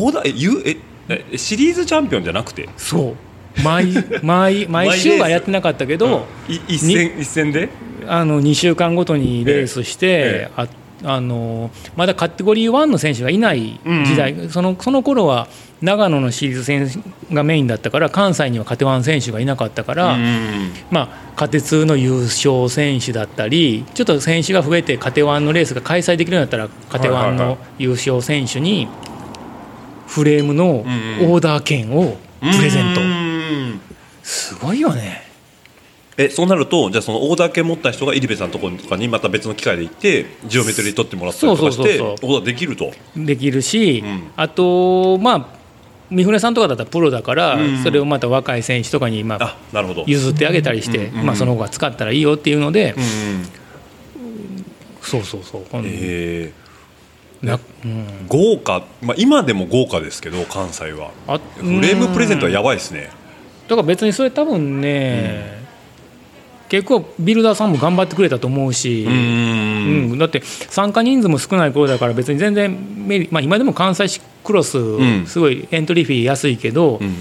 オーダーええシリーズチャンピオンじゃなくて？そう毎毎毎週はやってなかったけど、い一戦一戦で？あの2週間ごとにレースして、ええ。ああのまだカテゴリー1の選手がいない時代、そのその頃は長野のシリーズ戦がメインだったから関西にはカテ1選手がいなかったから、うんまあ、カテ2の優勝選手だったりちょっと選手が増えてカテ1のレースが開催できるようになったらカテ1はいはいはい。の優勝選手にフレームのオーダー券をプレゼント、うん。すごいよね。えそうなるとじゃあそのオーダー券持った人が入部さんのところとかにまた別の機会で行ってジオメトリー取ってもらったりとかしてそうそうそうオーダーできると。できるし、うんあとまあ三船さんとかだったらプロだから、うん。それをまた若い選手とかにまああなるほど。譲ってあげたりして、うんうんまあ、その子が使ったらいいよっていうので、うんそうそうそう、え。ーなうん、豪華、まあ、今でも豪華ですけど関西は。あフレームプレゼントはやばいですねだから別にそれ多分ね、結構ビルダーさんも頑張ってくれたと思うし、ううん。ん。だって参加人数も少ない頃だから別に全然メリ、まあ、今でも関西クロスん。すごいエントリーフィー安いけど、うん。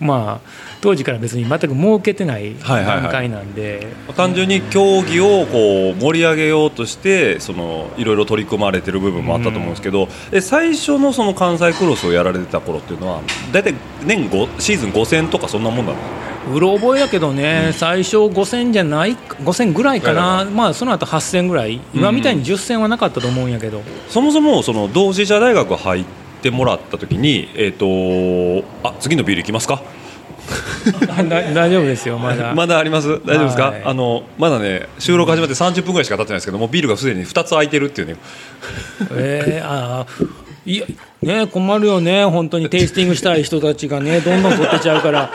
まあ当時から別に全く儲けてないはいはいはい。段階なんで、単純に競技をこう盛り上げようとしてそのいろいろ取り組まれてる部分もあったと思うんですけど、で最初のその関西クロスをやられてた頃っていうのは大体年5シーズン5戦とかそんなもんなんですかうろ覚えだけどね、最初5000じゃない5000ぐらいかな、まあその後8000ぐらい。今みたいに10戦はなかったと思うんやけど、そもそもその同志社大学入ってもらった時に、えー、とあ次のビールいきますか？だ大丈夫ですよまだ。まだあります？大丈夫ですか、はい。あのまだね収録始まって30分ぐらいしか経ってないですけどもうビールがすでに2つ空いてるっていうね。えー、あー。いやね困るよね。本当にテイスティングしたい人たちがねどんどん取ってちゃうから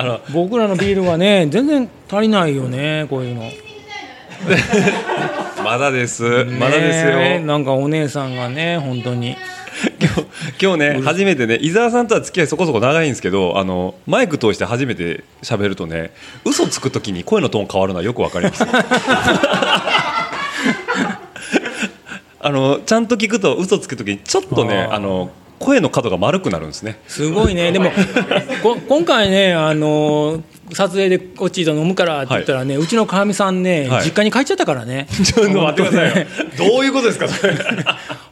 あの僕らのビールはね 全然足りないよねこういうの。まだです。まだですよ、ねなんかお姉さんがね本当に。今日今日ね初めてね伊沢さんとは付き合いそこそこ長いんですけどあのマイク通して初めて喋るとね嘘つくときに声のトーン変わるのはよくわかります。あのちゃんと聞くと嘘つくときにちょっとねあの声の角が丸くなるんですね。すごいね。でもこ今回ねあの撮影でオッチーと飲むからって言ったらね、うちのかみさんね、はい。実家に帰っちゃったからね。ちょっと待ってくださいよ。どういうことですかそれ。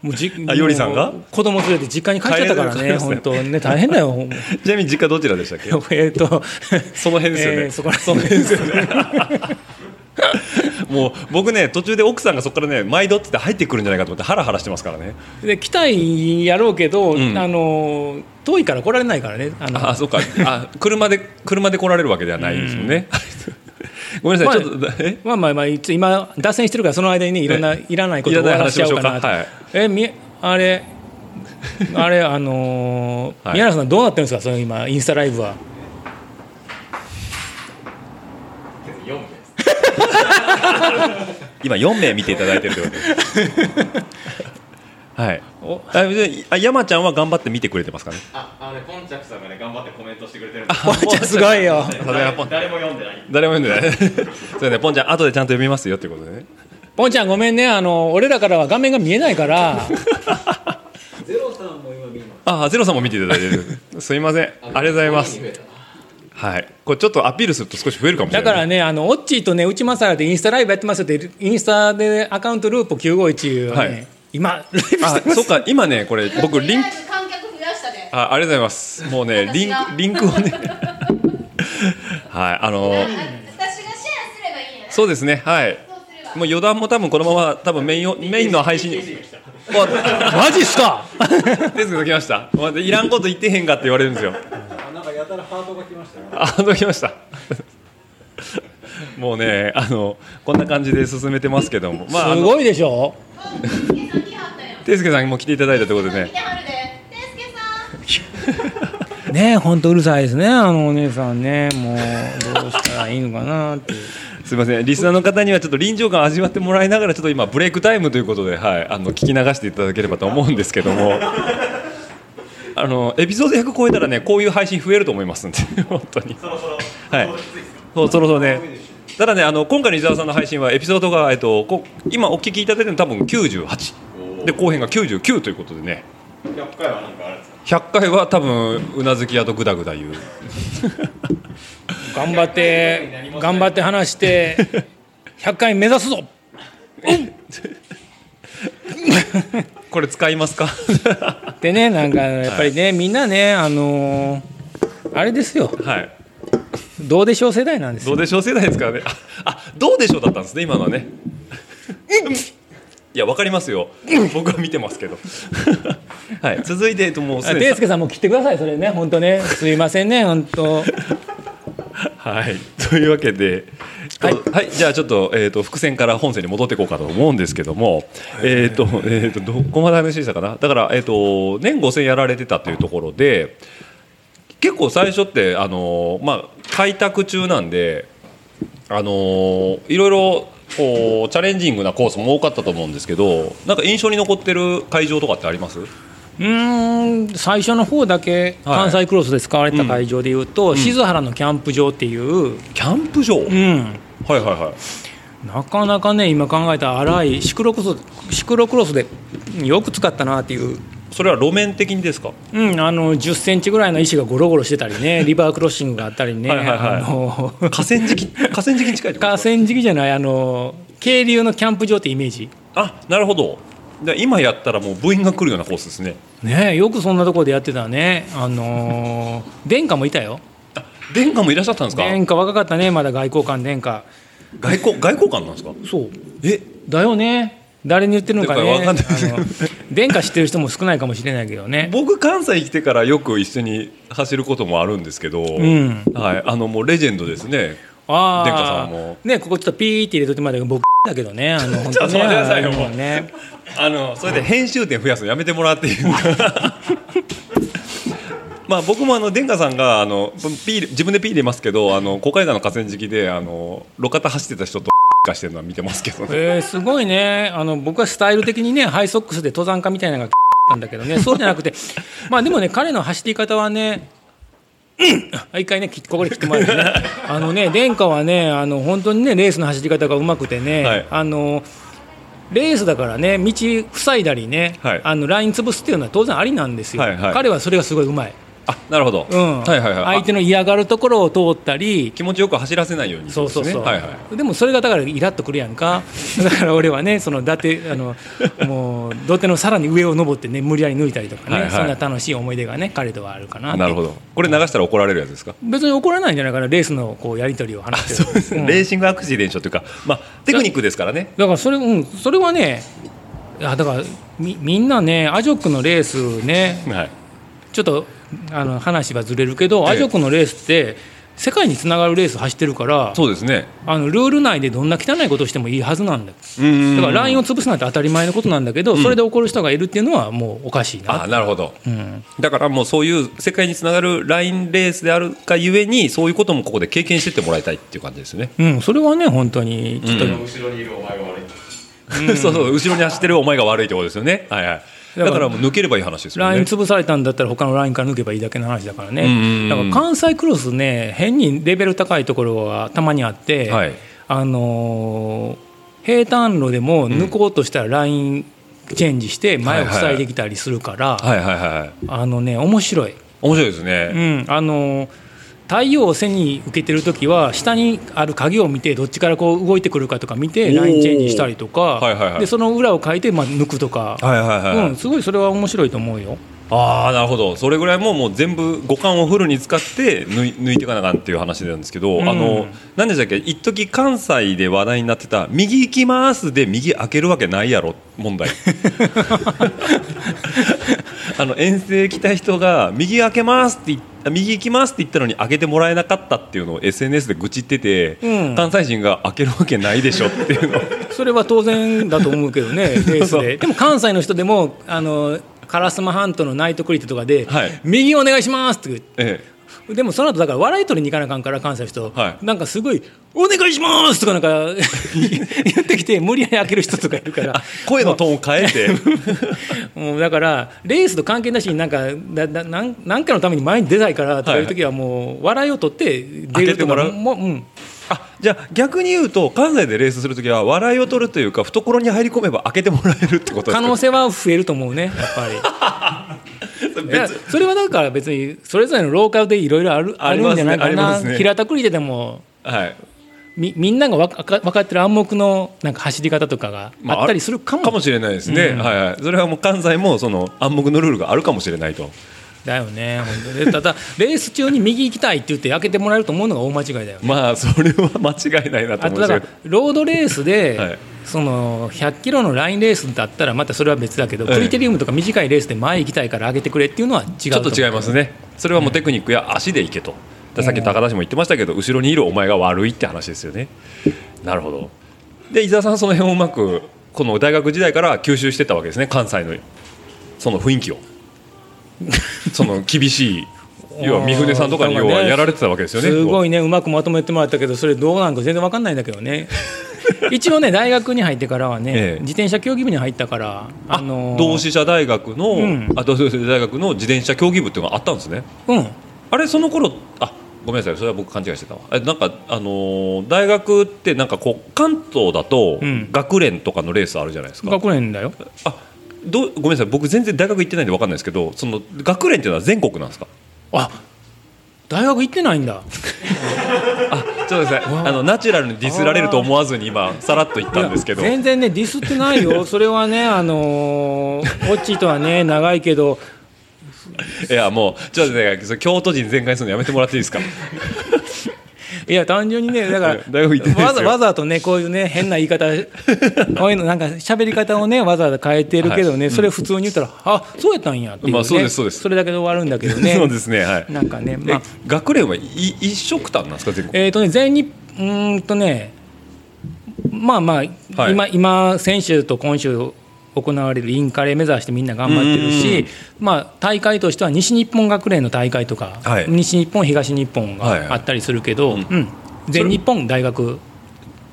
もうじ あよりさんが？子供連れて実家に帰っちゃったからね帰れる。本当。ね大変だよ。ちなみに実家どちらでしたっけ？えっとその辺ですよね、えーそこら辺ですよね もう僕ね途中で奥さんがそこからね毎度って言って入ってくるんじゃないかと思ってハラハラしてますからね。で来たいやろうけど、ん。あの遠いから来られないからね。あのあそうか。あ車で車で来られるわけではないんですよね、ごめんなさい、ちょっとえ？まあまあまあ今脱線してるからその間にねいろんないらないことを終わらせちゃおうかなと。えみあれあれあのーはい。宮原さんどうなってるんですか？その今インスタライブは 今4名見ていただいてるということで はい。お。あであ山ちゃんは頑張って見てくれてますかね？あ、あのね、ポンチャクさんがね、頑張ってコメントしてくれてるんで。ポンちゃんすごいよ。誰も読んでない。誰も読んでない。そうねポンちゃん後でちゃんと読みますよっていうことでね。ポンちゃんごめんねあの俺らからは画面が見えないから。あゼロさんも見ていただいてる。すいません。ありがとうございますはい。これちょっとアピールすると少し増えるかもしれない。だからねあのオッチーとね内政でインスタライブやってますよってインスタでアカウントループ951をね、はい。今ライブしてあます。そうか今ねこれ僕リンク観客増やしたで。あありがとうございます。もうねリンクリンクをね。はいあの私がシェアすればいいね。そうですねはい。もう余談も多分このまま多分メインをメインの配信に。マジっすか？ですけど来ました。まあいらんこと言ってへんかって言われるんですよたらハートが来ましたハート来ましたもうねあのこんな感じで進めてますけどもまあすごいでしょテスケさん来はったよ。ていすけさんにも来ていただいたということでね来てはるで。テスケさん。ね本当うるさいですねあのお姉さんねもうどうしたらいいのかなってすみませんリスナーの方にはちょっと臨場感を味わってもらいながらちょっと今ブレイクタイムということで、はい、あの聞き流していただければと思うんですけどもあのエピソード100超えたらねこういう配信増えると思いますんで 本当に。そろそろはい。そうそろそろね。ただねあの今回の伊沢さんの配信はエピソードが、えっと、こ今お聞きいただいてるの多分98で後編が99ということでね。100回はなんかあるんですか？100回は多分うなずき屋とぐだぐだ言う。頑張って頑張って話して 100回目指すぞこれ使いますか？でねなんかやっぱりね、みんなねあのーあれですよはいどうでしょう世代なんですよどうでしょう世代ですからね。あ、あどうでしょうだったんですね、今のはね。いや、わかりますよ。僕は見てますけど。はい、続いて、と、もうすでさんも切ってくださいそれね本当ねすいませんね本当はい、というわけで。はい。はい、じゃあちょっと,、えー、と伏線から本線に戻っていこうかと思うんですけども、えっ、と,、えー、とどこまで話したかな？だから、えー、と年5000やられてたというところで結構最初って、あのーまあ、開拓中なんで、あのーいろいろこうチャレンジングなコースも多かったと思うんですけどなんか印象に残ってる会場とかってあります？うーん最初の方だけはい。関西クロスで使われた会場でいうと、静原のキャンプ場っていう、キャンプ場、うん、はいはいはい。なかなかね今考えたら荒いシクロクロスシクロクロスでよく使ったなっていう、それは路面的にですか？うん、あの10センチぐらいの石がゴロゴロしてたりね リバークロッシングがあったりねはい 河川敷河川敷に近い河川敷じゃないあの渓流のキャンプ場ってイメージ。あなるほどで今やったらもう部員が来るようなコースですね。ねえよくそんなところでやってたね。あのー 殿下もいたよ。あ殿下もいらっしゃったんですか？殿下若かったねまだ外交官殿下。外交外交官なんですか？そう。え？だよね。誰に言ってるのかね。てかん殿下知ってる人も少ないかもしれないけどね。僕関西来てからよく一緒に走ることもあるんですけど、ん。はいあのもうレジェンドですね。あ殿下さあんも。ねここちょっとピーって入れといてまで僕だけどねあの本 ちょっと待ってくださいよねもう。ね。あのそれで編集点増やすのやめてもらっていい？ですかまあ僕もあの殿下さんがあのピー自分でピー入れますけどあの小海岸の河川敷であの路肩走ってた人と 化してるのは見てますけどね。えーすごいね。あの僕はスタイル的にねハイソックスで登山家みたいなのが なんだけどね。そうじゃなくてまあでもね彼の走り方はねうん一回ねきここで切ってもらってね。あのね殿下はねあの本当にねレースの走り方がうまくてね、はい。あのレースだからね道塞いだりね、はい。あのライン潰すっていうのは当然ありなんですよ、はいはい。彼はそれがすごいうまいあなるほど、うん。はいはいはい。相手の嫌がるところを通ったり。気持ちよく走らせないようにそうそうそう、はいはい。でもそれがだからイラッとくるやんか。だから俺はねそのだってあのもう土手のさらに上を登ってね無理やり抜いたりとかね、はいはい。そんな楽しい思い出がね彼とはあるかななるほど。これ流したら怒られるやつですか、別に怒らないんじゃないかなレースのこうやり取りを話してうです。ねうん。レーシングアクシデントというか、まあ、テクニックですからね。だからそれ,、うん、それはねあだからみみんなねアジョックのレースねはい。ちょっとあの話はずれるけど、ええ。アジョックのレースって世界につながるレース走ってるからそうですね。あのルール内でどんな汚いことをしてもいいはずなんだだからラインを潰すなんて当たり前のことなんだけど、それで怒る人がいるっていうのはもうおかしいな。あなるほど。うん、だからもうそういう世界につながるラインレースであるがゆえにそういうこともここで経験してってもらいたいっていう感じですよね、うん、それはね本当に。ちょっと、うん後ろにいるお前が悪い そうそう後ろに走ってるお前が悪いってことですよね。はいはいだからもう抜ければいい話ですよね。ライン潰されたんだったら他のラインから抜けばいいだけの話だからね、だから関西クロスね変にレベル高いところがたまにあって、はい。あのー平坦路でも抜こうとしたらラインチェンジして前を塞いできたりするから、あのね面白い、面白いですうね、ん、あのー太陽を背に受けてる時は下にある鍵を見てどっちからこう動いてくるかとか見てラインチェンジしたりとか、はいはいはい。でその裏を書いてまあ抜くとか、はいはいはい、うん、すごいそれは面白いと思うよ。ああなるほど。それぐらいもうもう全部五感をフルに使って抜い抜いていかなあかんっていう話なんですけど、うん。あの何でしたっけ？一時関西で話題になってた「右行きます」で右開けるわけないやろ問題。あの遠征来た人が右開けますって言っ右行きますって言ったのに開けてもらえなかったっていうのを SNS で愚痴ってて、うん。関西人が開けるわけないでしょっていうの。をそれは当然だと思うけどね。でも関西の人でも、あの烏丸半島のナイトクリットとかで、はい右お願いしますって言って。え。でもその後だから笑い取りに行かなあかんから関西の人、はい。なんかすごい「お願いします!」とかなんか 言ってきて無理やり開ける人とかいるから。え声のトーンを変えて。もうだからレースと関係なしになんかだだなんなんかのために前に出たいからとかいう時はもう笑いを取って出るとかもらう。もうん、あじゃあ逆に言うと関西でレースするときは笑いを取るというか懐に入り込めば開けてもらえるってことですか？可能性は増えると思うねやっぱり。いや別それはだから別にそれぞれのローカルでいろいろあるあるんじゃないかな、ありますね。平田クリででもはい。みみんながわか分かってる暗黙のなんか走り方とかがまああったりするかも,、かもしれないですね、うん。はいはい。それはもう関西もその暗黙のルールがあるかもしれないとだよね本当に。ただレース中に右行きたいって言って開けてもらえると思うのが大間違いだよね。まあそれは間違いないなとあとだから思うんですけどロードレースで、はい。その100キロのラインレースだったらまたそれは別だけど、ええクリテリウムとか短いレースで前行きたいから上げてくれっていうのは違うちょっと違いますね。それはもうテクニックや足でいけと、でさっき高田氏も言ってましたけど後ろにいるお前が悪いって話ですよね。なるほど。で伊沢さんその辺をうまくこの大学時代から吸収してたわけですね。関西のその雰囲気を その厳しい要は三船さんとかに要はやられてたわけですよね。すごいねうまくまとめてもらったけどそれどうなんか全然わかんないんだけどね。一応ね大学に入ってからはね、ええ。自転車競技部に入ったからあのー同志社大学の、うん。あ同志社大学の自転車競技部っていうのがあったんですね。うん。あれその頃あごめんなさいそれは僕勘違いしてたわ。えなんかあのー大学ってなんかこう関東だとうん。学連とかのレースあるじゃないですか、学年だよ。あどうごめんなさい僕全然大学行ってないんで分かんないですけどその学連っていうのは全国なんですか？あ大学行ってないんだ。あそうですねあ。のナチュラルにディスられると思わずに今さらっと言ったんですけど。全然ねディスってないよ。それはねあのーオッチーとはね 長いけど。いやもうちょっとね京都人全開するのやめてもらっていいですか？いや単純にねだから わざわざとねこういうね変な言い方 こういうのなんか喋り方をねわざわざ変えてるけどね、それ普通に言ったらあそうやったんやっていう、ね。まあそうですそうです。それだけで終わるんだけどね。そうですねはい。なんかねまえあ。学連はい一色単なんですか全国えっ、とね全日うーんとねまあまあ、はい。今今先週と今週行われるインカレ目指してみんな頑張ってるうんうんし、まあ、大会としては西日本学連の大会とか、はい。西日本東日本はいはい。があったりするけど、うん。うん。全日本大学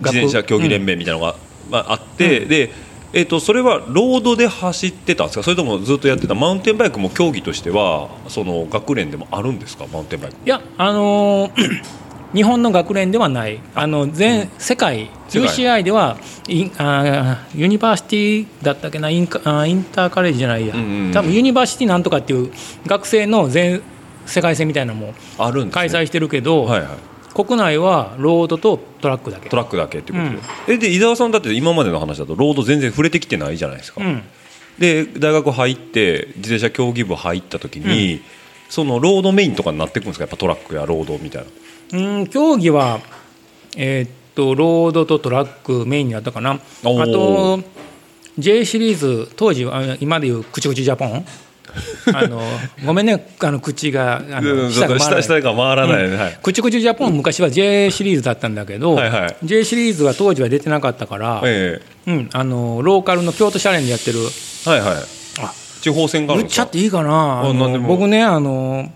自転車競技連盟みたいなのが、まあ、あって、で、えー、とそれはロードで走ってたんですか？それともずっとやってたマウンテンバイクも競技としてはその学連でもあるんですか？マウンテンバイク。いやあのー日本の学連ではない。あ。の全世界世界。UCI ではインあーユニバーシティだったっけなインカあーインターカレッジじゃないや、うんうん多分ユニバーシティなんとかっていう学生の全世界戦みたいなのもあるんです、ね、開催してるけど、はいはい。国内はロードとトラックだけ。トラックだけっていうことで、えで伊沢さんだって今までの話だとロード全然触れてきてないじゃないですか、うん、で大学入って自転車競技部入った時に、そのロードメインとかになってくるんですか？やっぱトラックやロードみたいなうん競技はえーっとロードとトラックメインになったかな。あと J シリーズ当時今でいう口口ジャポン。あのごめんねあの口があの下が回らない。下が回らないね、はい。口口ジャポン昔は J シリーズだったんだけど、はいはい。J シリーズは当時は出てなかったから、えうん、あのローカルの京都シャレンでやってる。えはいはい。地方戦があるっちゃっていいかな。僕ねあの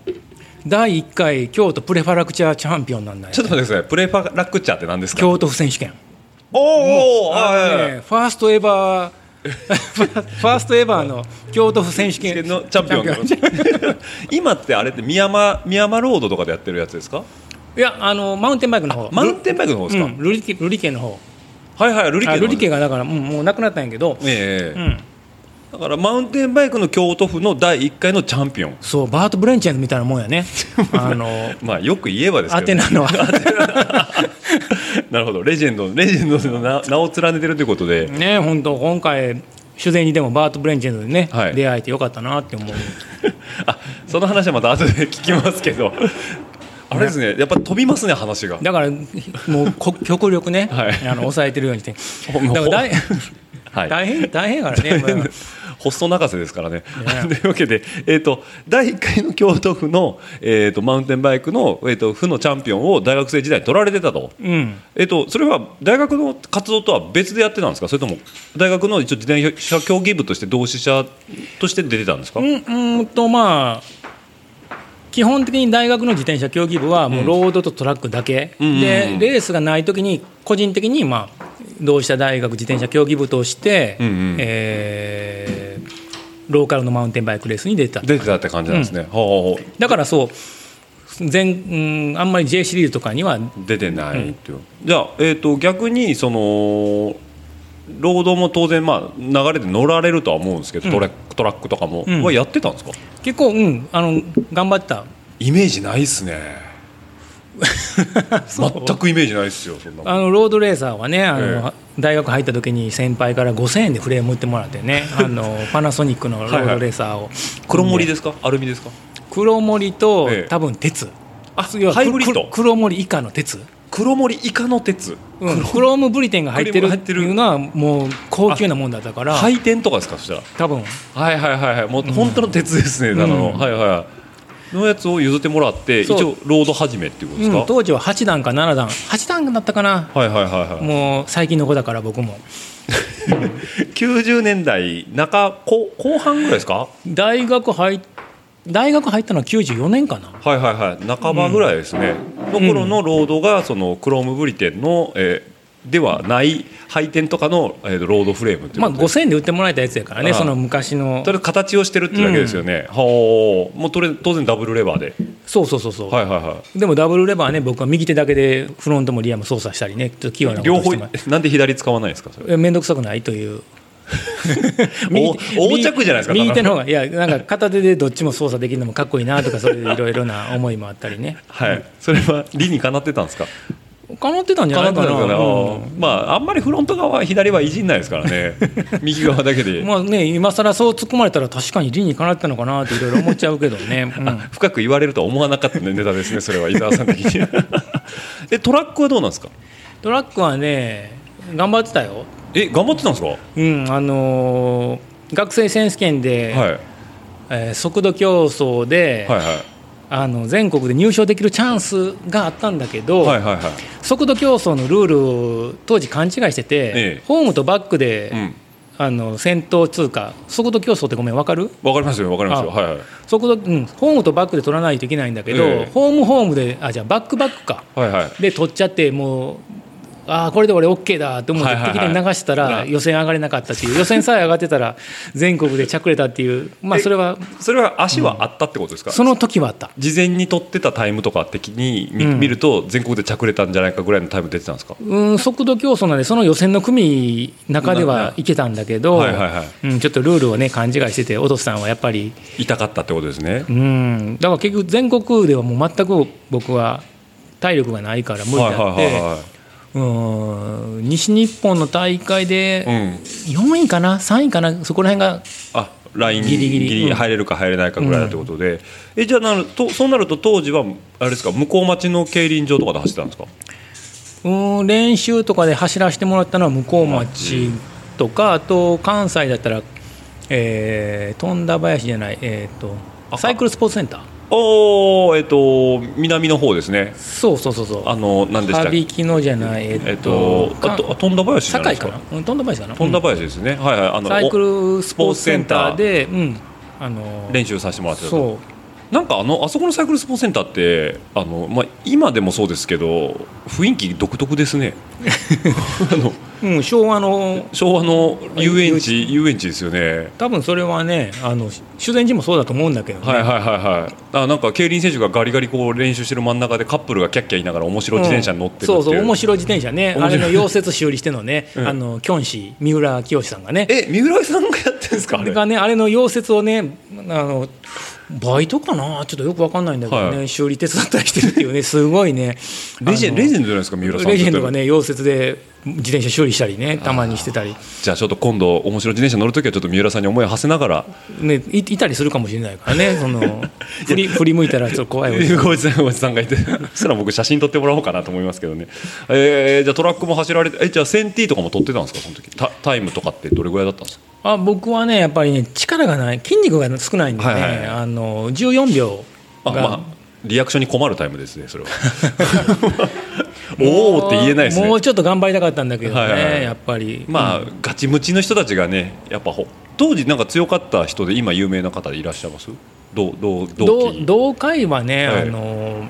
第1回京都プレファラクチャーチャンピオンなんだよちょっと待ってください。プレファラクチャーって何ですか？京都府選手権。おおはねファーストエバー ファーストエバーの京都府選手権。のチャンピオンン今ってあれって宮山宮山ロードとかでやってるやつですか？いやあのマウンテンバイクの方。マウンテンバイクの方ですか、うん、ルリケルリケの方。はいはいルリケルリケがだから、うん、もうなくなったんやけど、ええ。うん、だからマウンテンバイクの京都府の第1回のチャンピオン。そうバート・ブレンチェンズみたいなもんやね。あのまあよく言えばですアけど、テナの。なるほど。レジェンドレジェンドの名名を連ねてるということで、ね本当今回主前にでもバート・ブレンチェンズにね、はい。出会えてよかったなって思う。あその話はまた後で聞きますけど。あれですねやっぱ飛びますね話が。だからもうこ極力ね、はい。あの抑えてるようにして。だから大はい。大変大変やからねまあホスト泣かせですからね。というわけで、えー、と第1回の京都府の、えー、とマウンテンバイクの、えー、と府のチャンピオンを大学生時代に取られてたと,、うん。えー、とそれは大学の活動とは別でやってたんですか？それとも大学の一応自転車競技部として同志社として出てたんですか、うんうんとまあ基本的に大学の自転車競技部はもうロードとトラックだけ、うんうんうん。でレースがない時に個人的にまあ同志社大学自転車競技部として、うんうん。えーローカルのマウンテンバイクレースに出てた。出てたって感じなんですね、ほうほうほだからそう全、うん、あんまり J シリーズとかにはう出てないう、じゃあ、えー、と逆にそのロードも当然、まあ、流れで乗られるとは思うんですけど、トラックトラックとかも、うん。はやってたんですか？結構、うん、あの頑張ってた。イメージないっすね。全くイメージないっすよそんなあのロードレーサーはねあの、え大学入った時に先輩から5000円でフレーム売ってもらってねあのパナソニックのロードレーサーを。黒森ですか？アルミですか？黒森と、ええ。多分鉄。あ要はハイブリッド。く黒森以下の鉄、黒森イカの鉄。うん、クロームブリテンが入ってるっていうのはもう高級なもんだったから。配点とかですかそしたら。多分。はいはいはいはい。もう本当の鉄ですね、うん。はいはい。のやつを譲ってもらって一応ロード始めっていうことですか、うん、当時は8段か7段。8段だったかな。はいはいはいはい。もう最近の子だから僕も。90年代中後後半ぐらいですか？大学入っ大学入ったのは94年かな。はいはいはい。半ばぐらいですね、の頃のロードがそのクロームブリテンの、えーではない配点とかの、えー、ロードフレームっていうまあことで5000円で売ってもらえたやつやからねああ。その昔の。それ形をしてるってだけですよね、ほうもうとれ当然ダブルレバーで。そうそうそうそう、はいはいはでもダブルレバーね僕は右手だけでフロントもリアも操作したりねちょっと器用なことい両方してます。なんで左使わないんですかそれ。え面倒くさくないという。お 横着じゃないですか右手の方がいやなんか片手でどっちも操作できるのもかっこいいなとかそういういろいろな思いもあったりね。はい。それは理にかなってたんですか？かなってたんじゃないかな。うんね、まああんまりフロント側左はいじんないですからね。右側だけで、まあね今更そう突っ込まれたら確かに理にかなってたのかなっていろいろ思っちゃうけどね、うん深く言われるとは思わなかったネタですねそれは伊沢さん的に。えトラックはどうなんですか？トラックはね頑張ってたよえ頑張ってたんですか？はうんあのー学生選手権で、いはい。えー速度競争で、はいあの全国で入賞できるチャンスがあったんだけど、はいはいはい。速度競争のルールを当時勘違いしてて、ええ。ホームとバックで、うん。あの先頭通過。速度競争ってごめん分かる？わかりますよわかりますよ。あはいはい。速度、うん、ホームとバックで取らないといけないんだけど、ええ。ホームホームであじゃあバックバックか。はいはい。で取っちゃってもうああこれで俺 OK だって思って適当に流したらうん予選上がれなかったっていう。予選さえ上がってたら全国で着れたっていう。まあえそれはそれは足はあったってことですか、その時はあった。事前に取ってたタイムとか的に見,、ると全国で着れたんじゃないかぐらいのタイム出てたんですか？うん速度競争なんでその予選の組中ではいけたんだけど、はいはいはい。うん、ちょっとルールをね勘違いしててお父さんはやっぱり痛かったってことですね。うん。だから結局全国ではもう全く僕は体力がないから無理だって、はいはいはいはいうん。西日本の大会でうん、4位かな？3位かな？そこら辺があラインギギリ。ギリ入れるか入れないかぐらいだってことで、えじゃあなるとそうなると当時はあれですか向こう町の競輪場とかで走ってたんですか？うん。練習とかで走らせてもらったのは向こう町とかあと関西だったら、えー、富田林じゃない、えー、とサイクルスポーツセンターおおえっ、と南の方ですね。そうそうそうそう。あの何でしたっけ？羽曳野じゃないえっ、えっ、ととあとあ富田林じゃないですか？堺かな、うん、富田林かな？富田林ですね、はいはいあのサイクおルスポーツセンター。で、うん、あの練習させてもらってたと。そうなんかあのあそこのサイクルスポーツセンターってあの、まあ、今でもそうですけど雰囲気独特ですね。あのうん、昭和の昭和の遊園地遊園地。ですよね。多分それはねあの修善寺もそうだと思うんだけどね、はいはいはいはい。あなんか競輪選手がガリガリこう練習してる真ん中でカップルがキャッキャ言いながら面白い自転車に乗ってるっていう、そうそう面白い自転車ね。あれの溶接修理してのね、うん。あのキョンシー三浦清さんがね。え三浦さんがやってるんですかあれがねあれの溶接をねあのバイトかな？ちょっとよくわかんないんだけどね、はい。修理手伝ったりしてるっていうね。すごいね。レジェンあのレジェンドじゃないですか三浦さん。レジェンドがね溶接で自転車修理したりねたまにしてたり、じゃあちょっと今度面白い自転車乗るときはちょっと三浦さんに思いを馳せながら。ね、いいたりするかもしれないからね。その振り振り向いたらちょっと怖いわ。ごじさんごじさんがい。てそしたら僕写真撮ってもらおうかなと思いますけどね。えー、じゃあトラックも走られてえじゃあ 1000T とかも撮ってたんですかその時？タタイムとかってどれぐらいだったんですか？あ僕はねやっぱりね力がない筋肉が少ないんでね、はいはいはい。あの14秒が、あまあリアクションに困るタイムですねそれは。おおって言えないですね。もうちょっと頑張りたかったんだけどね、はいはいはい。やっぱり。まあ、ガチムチの人たちがねやっぱほ当時なんか強かった人で今有名な方いらっしゃいます？同同同期同同会はね、はい。あの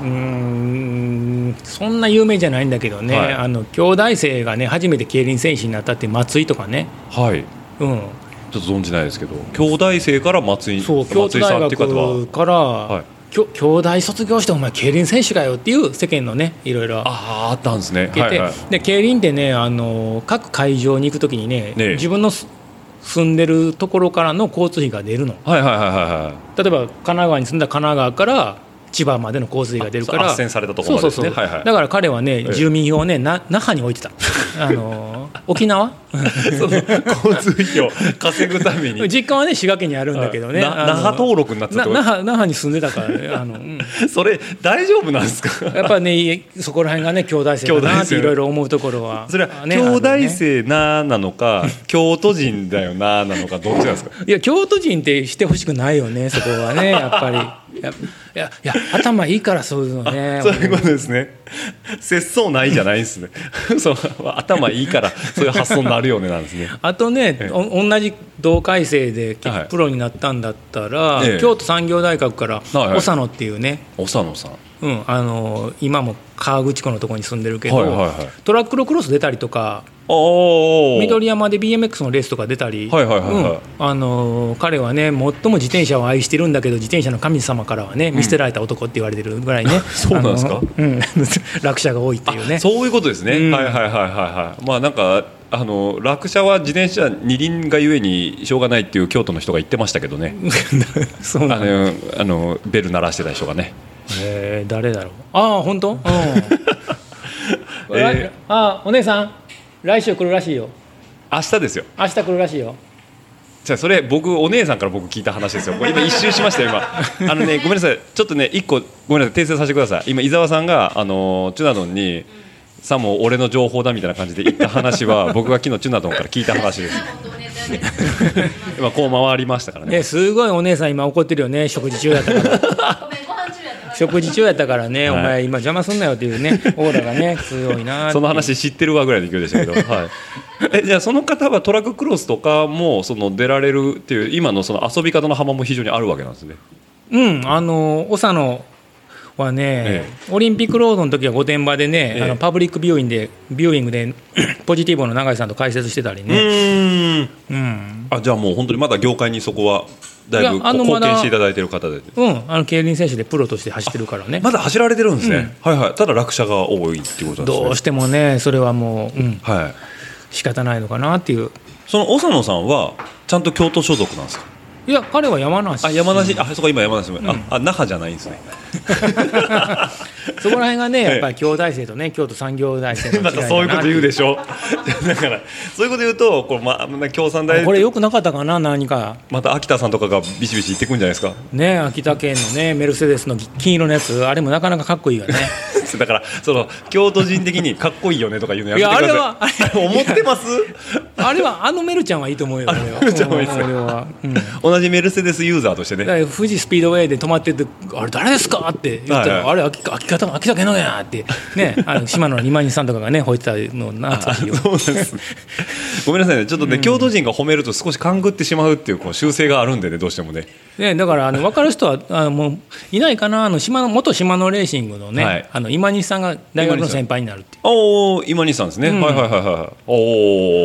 うーんそんな有名じゃないんだけどね、はい。あの兄弟生がね初めて競輪選手になったって松井とかね、はいうん、ちょっと存じないですけど兄弟生から松井そう京都大松井さんっていう方は。学から、はい。きょ兄弟卒業してお前競輪選手かよっていう世間のねいろいろ。あああったんですね。はいはい。で競輪ってねあの各会場に行くときにねね。え自分のす住んでるところからの交通費が出るの。はいはいはいはいはい。例えば神奈川に住んだ神奈川から千葉までの交通費が出るから。あそう斡旋されたところまでですね。そうそうそう。はいはい。だから彼はねええ。住民票をねな那覇に置いてた。あの沖縄？その交通費を稼ぐために。実家はね滋賀県にあるんだけどね。那覇登録になってた那覇那覇に住んでたからあの、うん。それ大丈夫なんですか？やっぱねそこら辺がね兄弟生だなっていろいろ思うところは。それはね兄弟生ななのか京都人だよななのかどっちなんですか？いや京都人ってしてほしくないよねそこはねやっぱり。やいやいや頭いいからそういうのねそういうことですね。節操ないじゃないですね。そう頭いいからそういう発想になるよねなんですね。あとねええ。お同じ同回生ではい。プロになったんだったら、ええ。京都産業大学からはいはい。長野っていうね、長野さん。うん、あの今も河口湖のところに住んでるけど、はいはいはい。トラックロクロス出たりとか緑山で BMX のレースとか出たり、彼はね最も自転車を愛してるんだけど自転車の神様からはね見捨てられた男って言われてるぐらいね、そうなんですか？うん、落車が多いっていうね。そういうことですね、うん。はいはいはいはいはい。まあなんかあの落車は自転車二輪がゆえにしょうがないっていう京都の人が言ってましたけどね。そうあなののあのベル鳴らしてた人がね。えー、誰だろう？ああ本当？うん。えー。あお姉さん来週来るらしいよ。明日ですよ。明日来るらしいよ。じゃあそれ僕お姉さんから僕聞いた話ですよ。これ今一周しましたよ今。あのねごめんなさい。ちょっとね一個ごめんなさい訂正させてください。今伊沢さんがあのチュナドンにさも俺の情報だみたいな感じで言った話は 僕が昨日チュナドンから聞いた話です。今こう回りましたからね。ねすごいお姉さん今怒ってるよね食事中だったから食事中やったからね、はい。お前今邪魔すんなよっていうねオーラがね 強いなその話知ってるわぐらいの勢いでしたけど、はい、えじゃあその方はトラッククロスとかもその出られるっていう今のその遊び方の幅も非常にあるわけなんですね。うんあの長野はね、えオリンピックロードの時は御殿場でね、ええ。あのパブリックビューイングでビューイングで ポジティブの永井さんと解説してたりうね、うん。あじゃあもう本当にまだ業界にそこはだいぶ貢献していただいている方でうん、あの競輪選手でプロとして走ってるからね、まだ走られてるんですね、はいはい。ただ落車が多いっていうことなんですね。どうしてもね、それはもう、うん、はい。仕方ないのかなっていう、その長野さんはちゃんと京都所属なんですか？いや、彼は山梨、あ山梨、あそこ今山梨。も、ああ那覇じゃないんですね そこら辺がね、ええやっぱり京大生とね、京都産業大生の違いそういうこと言うでしょ だからそういうこと言うとこう、まあ、共産大これ、よくなかったかな、何か。また秋田さんとかがビシビシ言ってくんじゃないですか？ね、秋田県のね、メルセデスの金色のやつ、あれもなかなかかっこいいよね。だからその京都人的にかっこいいよねとか言うのやいや、あれめてくだは、あさい思ってます？あれは、あのメルちゃんはいいと思うよ、あれは。メルちゃんはいいですかうん俺は。うん同じメルセデスユーザーとしてね富士スピードウェイで止まってて「あれ誰ですか?」って言ったら「はいはい。あれ秋秋田秋田県のや」ってね あの島野の今西さんとかがね吠えてたの懐かしいよ。そうですごめんなさいね。ちょっとね、京都人が褒めると少し勘ぐってしまうっていうこう習性があるんでねどうしてもね。ね、だからあの分かる人はあのもういないかなあの島の元島のレーシングのね、はい。あの今西さんが大学の先輩になるっておお今西さんですね、うん。はいはいはいはいお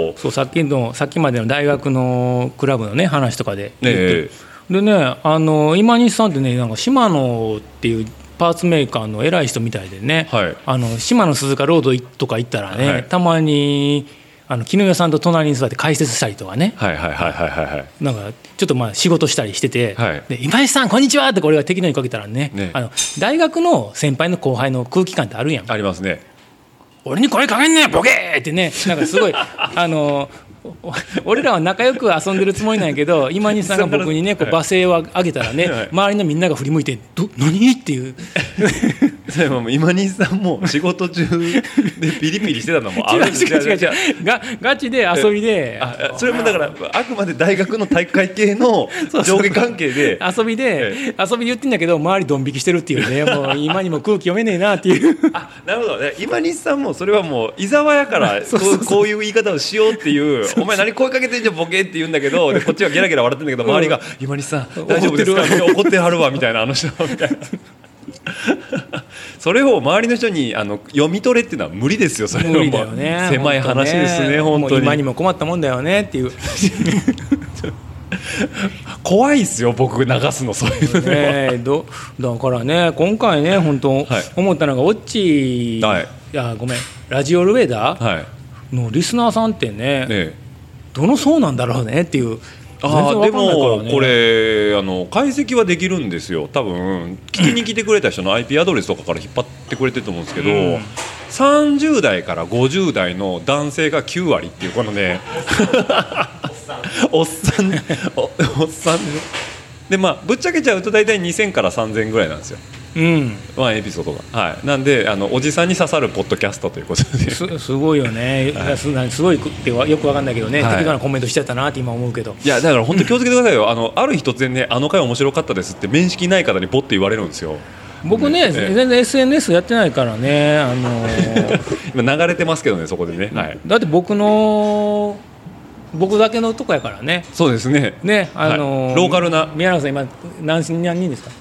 おそうさっきのさっきまでの大学のクラブのね話とかで言ってえでねあの今西さんってねなんか島野っていうパーツメーカーの偉い人みたいでね、はい。あの島野鈴鹿ロードとか行ったらね、はい。たまにあの絹代さんと隣に座って解説したりとかね。はいはいはいはいはいはい。なんかちょっとまあ仕事したりしてて「はい。で今西さんこんにちは!」ってこれが適当にかけたらねね。あの大学の先輩の後輩の空気感ってあるやん。ありますね。俺に声かけんねんボケーってねなんかすごい あのお 俺らは仲良く遊んでるつもりなんやけど今西さんが僕にねこう罵声を上げたらね、はい。周りのみんなが振り向いて「ど何?」っていうそれもう今西さんも仕事中でピリピリしてたのもあるんです 違う違う。違うがガチで遊びで。あそれもだからあくまで大学の体育会系の 上下関係で。遊びで遊びで言ってんだけど周りドン引きしてるっていうね。もう 今にも空気読めねえなっていう。あなるほどね。今西さんもそれはもう伊沢やからこうこういう言い方をしようっていうお前何声かけてんじゃんボケって言うんだけどでこっちはゲラゲラ笑ってんだけど周りが「今西さん大丈夫ですか?」怒ってはるわみたいなあの人。みたいな。それを周りの人にあの読み取れっていうのは無理ですよそれ無理だよね狭い話ですね本当に。今にも困ったもんだよねっていう。怖いですよ僕流すのそういうのねえどだからね今回ね本当、はい。思ったのがオッチ、はい。やごめんラジオルウェーダーはい。のリスナーさんってねねどの層なんだろうねっていうあーでもこれあの解析はできるんですよ。多分聞きに来てくれた人の IP アドレスとかから引っ張ってくれてると思うんですけど、うん。30代から50代の男性が9割っていうこのね おっさんおおっさんでまあぶっちゃけちゃうと大体2000から3000ぐらいなんですよ。うんワンエピソードが。はい。なんであのおじさんに刺さるポッドキャストということで。すすごいよね、い。やすごいってはよくわかんないけどね、はい。適当なコメントしちゃったなって今思うけど。いやだから本当気をつけてくださいよ。あのある日突然ねあの回面白かったですって面識ない方にポッて言われるんですよ。僕ね、ええ全然 SNS やってないからね、あのー 今流れてますけどねそこでね、はい、だって僕の僕だけのとこやからね。そうですね。ね、あのーはい。ローカルな。宮永さん今何人何人ですか？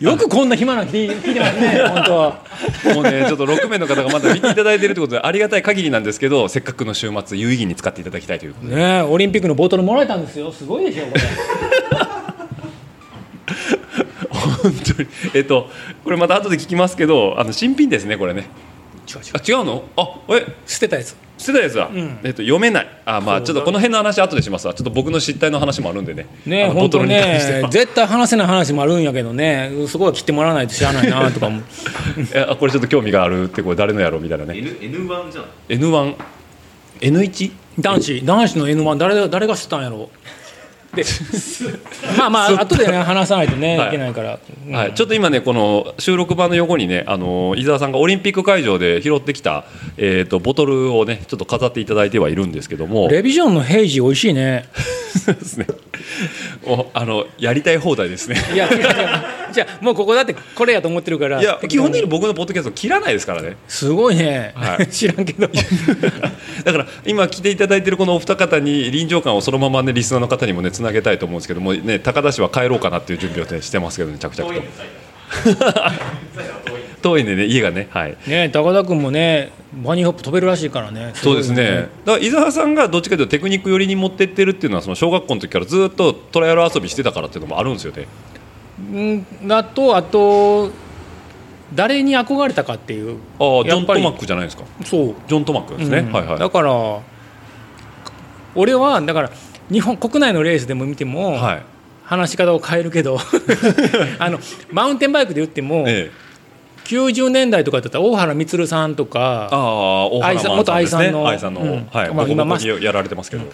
よくこんな暇な聞い聞いてますね、本当。もうねちょっと6名の方がまだ見ていただいているということでありがたい限りなんですけどせっかくの週末有意義に使っていただきたいということでね、オリンピックのボトルもらえたんですよ。すごいでしょこれ。本当にえっとこれまた後で聞きますけどあの新品ですねこれね違う違うあ違うの？あえ？捨てたやつ。捨てたやつは、ん。えっと、読めない。あまあちょっとこの辺の話後でします。わちょっと僕の失態の話もあるんでね。ね、ボトルに対してねは、絶対話せない話もあるんやけどね、そこは切ってもらわないと知らないなとか思う。えあこれちょっと興味があるってこれ誰のやろうみたいなね。N N1 じゃん。N1 N1 男子。男子の N1 誰が誰が知ったんやろ？で まあまあ後でね話さないとね、はい。い、けないから、うん。はい、ちょっと今ねこの収録版の横にねあの伊沢さんがオリンピック会場で拾ってきた、えー、とボトルをねちょっと飾っていただいてはいるんですけども。レビジョンのヘイジ美味しいね。そうですね。おあのやりたい放題ですね。いや違う違う。じゃあもうここだってこれやと思ってるから。いや基本的にに僕のポッドキャスト切らないですからね。すごいね、はい。知らんけど。だから今来ていただいているこのお二方に臨場感をそのままねリスナーの方にもねつなげたいと思うんですけどもね高田氏は帰ろうかなっていう準備を、ね、してますけどね着々と。遠いんでね家がねはい。ね高田君もねバニーホップ飛べるらしいからねそうですね。だから伊沢さんがどっちかというとテクニック寄りに持ってってるっていうのはその小学校の時からずっとトライアル遊びしてたからっていうのもあるんですよね。うんあとあと誰に憧れたかっていうああジョン・やっぱり。トマックじゃないですか。そう。ジョン・トマックですね、うん。はいはい。だから俺はだから日本国内のレースでも見ても、はい。話し方を変えるけど あのマウンテンバイクで言っても、ええ。90年代とかだったら大原充さんとかああ大原さんね。愛さんの愛さんの、うん。はい、まあ今にやられてますけど、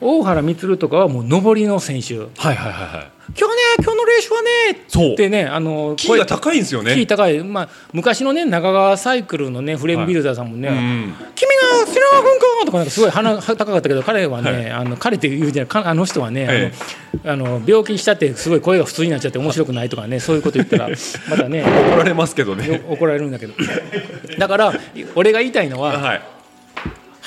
大原充とかはもう上りの選手。はいはいはいはい。今日ね今日の練習はねそう。ってねあのキーが高いんですよね。キー高い、まあ、昔のね中川サイクルのねフレームビルダーさんもね、うん君が瀬川君かとかなんかすごい鼻が 高かったけど彼はね、あの彼って言うじゃなあの人はね、えあのあの病気しちゃってすごい声が普通になっちゃって面白くないとかね そういうこと言ったらまたね怒られますけどね。よ怒られるんだけど。だから俺が言いたいのははい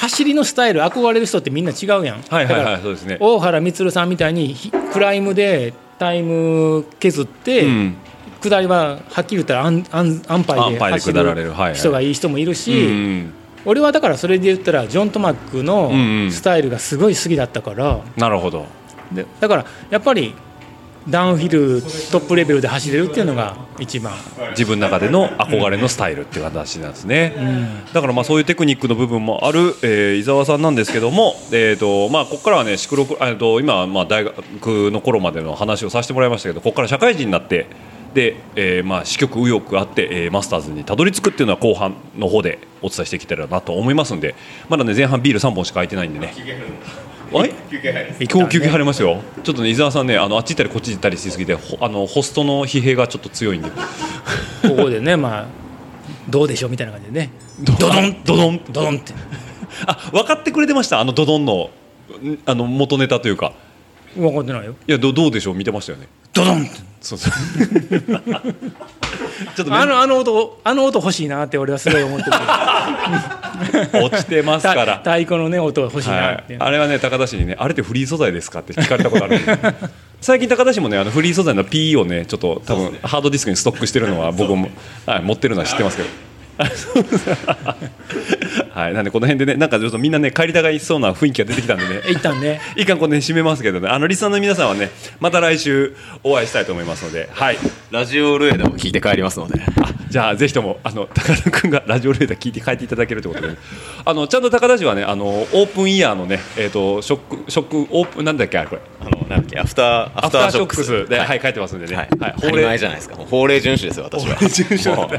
走りのスタイル憧れる人ってみんな違うやん、はいはいはいそうですね。大原充さんみたいにひクライムでタイム削って、うん。下りははっきり言ったらアンアンアンパイで走下られる。人がいい人もいるし、うん。俺はだからそれで言ったらジョン・トマックのうんうん。スタイルがすごい好きだったから、なるほど。でだからやっぱりダウンヒルトップレベルで走れるっていうのが一番。自分の中での憧れのスタイルっていう形なんですね、だからまあそういうテクニックの部分もある、えー伊沢さんなんですけども、えーとまあ、ここからはねシクロクえーと今はまあ大学の頃までの話をさせてもらいましたけどここから社会人になってで、えーまあ支局右翼あって、えーマスターズにたどり着くっていうのは後半の方でお伝えしていけたらなと思いますんでまだね前半ビール3本しか空いてないんでね。はい。休憩入る今日休憩入りますよ。ちょっとね伊沢さんねあのあっち行ったりこっち行ったりしすぎてほあのホストの疲弊がちょっと強いんで。ここでねまあどうでしょうみたいな感じでね。ドドンドドンドドンって。あ分かってくれてました？あのドドンのんあの元ネタというか。分かってないよ。いやどどうでしょう？見てましたよねドドン。ってそうそう。ちょっとあねのあの音あの音欲しいなって俺はすごい思ってる。落ちてますたから。太鼓のね音欲しいなって、はい、あれはね高田市にねあれってフリー素材ですかって聞かれたことある。んで最近高田市もねあのフリー素材の P をねちょっと多分ハードディスクにストックしてるのは僕も、はい、持ってるのは知ってますけど はい。なんでこの辺でねなんかちょっとみんなね帰りたがいそうな雰囲気が出てきたんでね。一旦ね。一貫このね締めますけどね。あのリスナーの皆さんはねまた来週お会いしたいと思いますので。はい。ラジオルエダを聞いて帰りますので。あじゃあぜひともあの高田君がラジオレーダー聞いて帰っていただけるということで、あのちゃんと高田市はねあのオープンイヤーのねえっ、とショックショックオープンなんだっけあれこれ。あのなんだっけアフターアフターショックス。で、は、はいい書いてますんでね、はい。はい、当たり前じゃないですか。法令遵守ですよ私は。も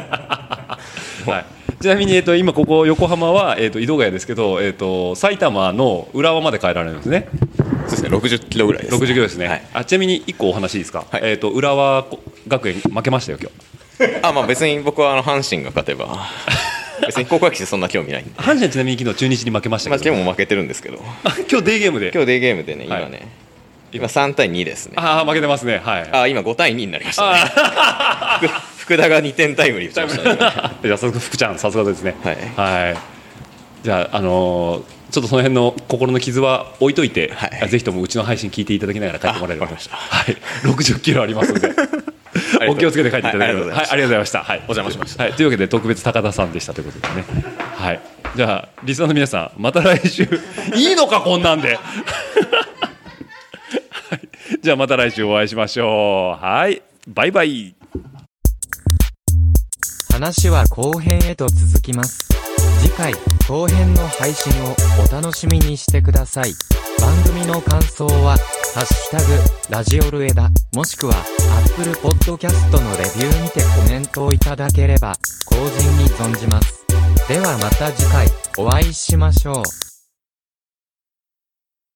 う。はい、ちなみに、えっと今ここ横浜は、えっと井戸ヶ谷ですけど、えっと埼玉の浦和まで帰られるんですね。そうですね60キロぐらいです60キロですね。はいあちなみに一個お話いいですか？はいえっと浦和学園負けましたよ今日。あまあ別に僕はあの阪神が勝てば 別に高校野球そんな興味ないんで阪神はちなみに昨日中日に負けましたまあけど、今日も負けてるんですけどあ 今日デーゲームで。今日デーゲームでね今はいね今3対2ですねああ負けてますね。はい。あ今5対2になりましたね 福福田が2点タイムリー打ちましたねじゃあさすが福ちゃんさすがですね。はいはい。じゃああのーちょっとその辺の心の傷は置いといて、はいぜひともうちの配信聞いていただきながら帰ってもらえれば。あわかりましたはい。60キロありますんで。お気をつけて帰っていただければ。はい、ありがとうございました。はい、お邪魔しましたはい、というわけで特別高田さんでしたということでね。はい。じゃあリスナーの皆さんまた来週 いいのかこんなんで。はい。じゃあまた来週お会いしましょう。はい。バイバイ。話は後編へと続きます。次回、後編の配信をお楽しみにしてください。番組の感想は、ハッシュタグ、ラジオルエダ、もしくは、Apple Podcast のレビューにてコメントをいただければ、後陣に存じます。ではまた次回、お会いしましょう。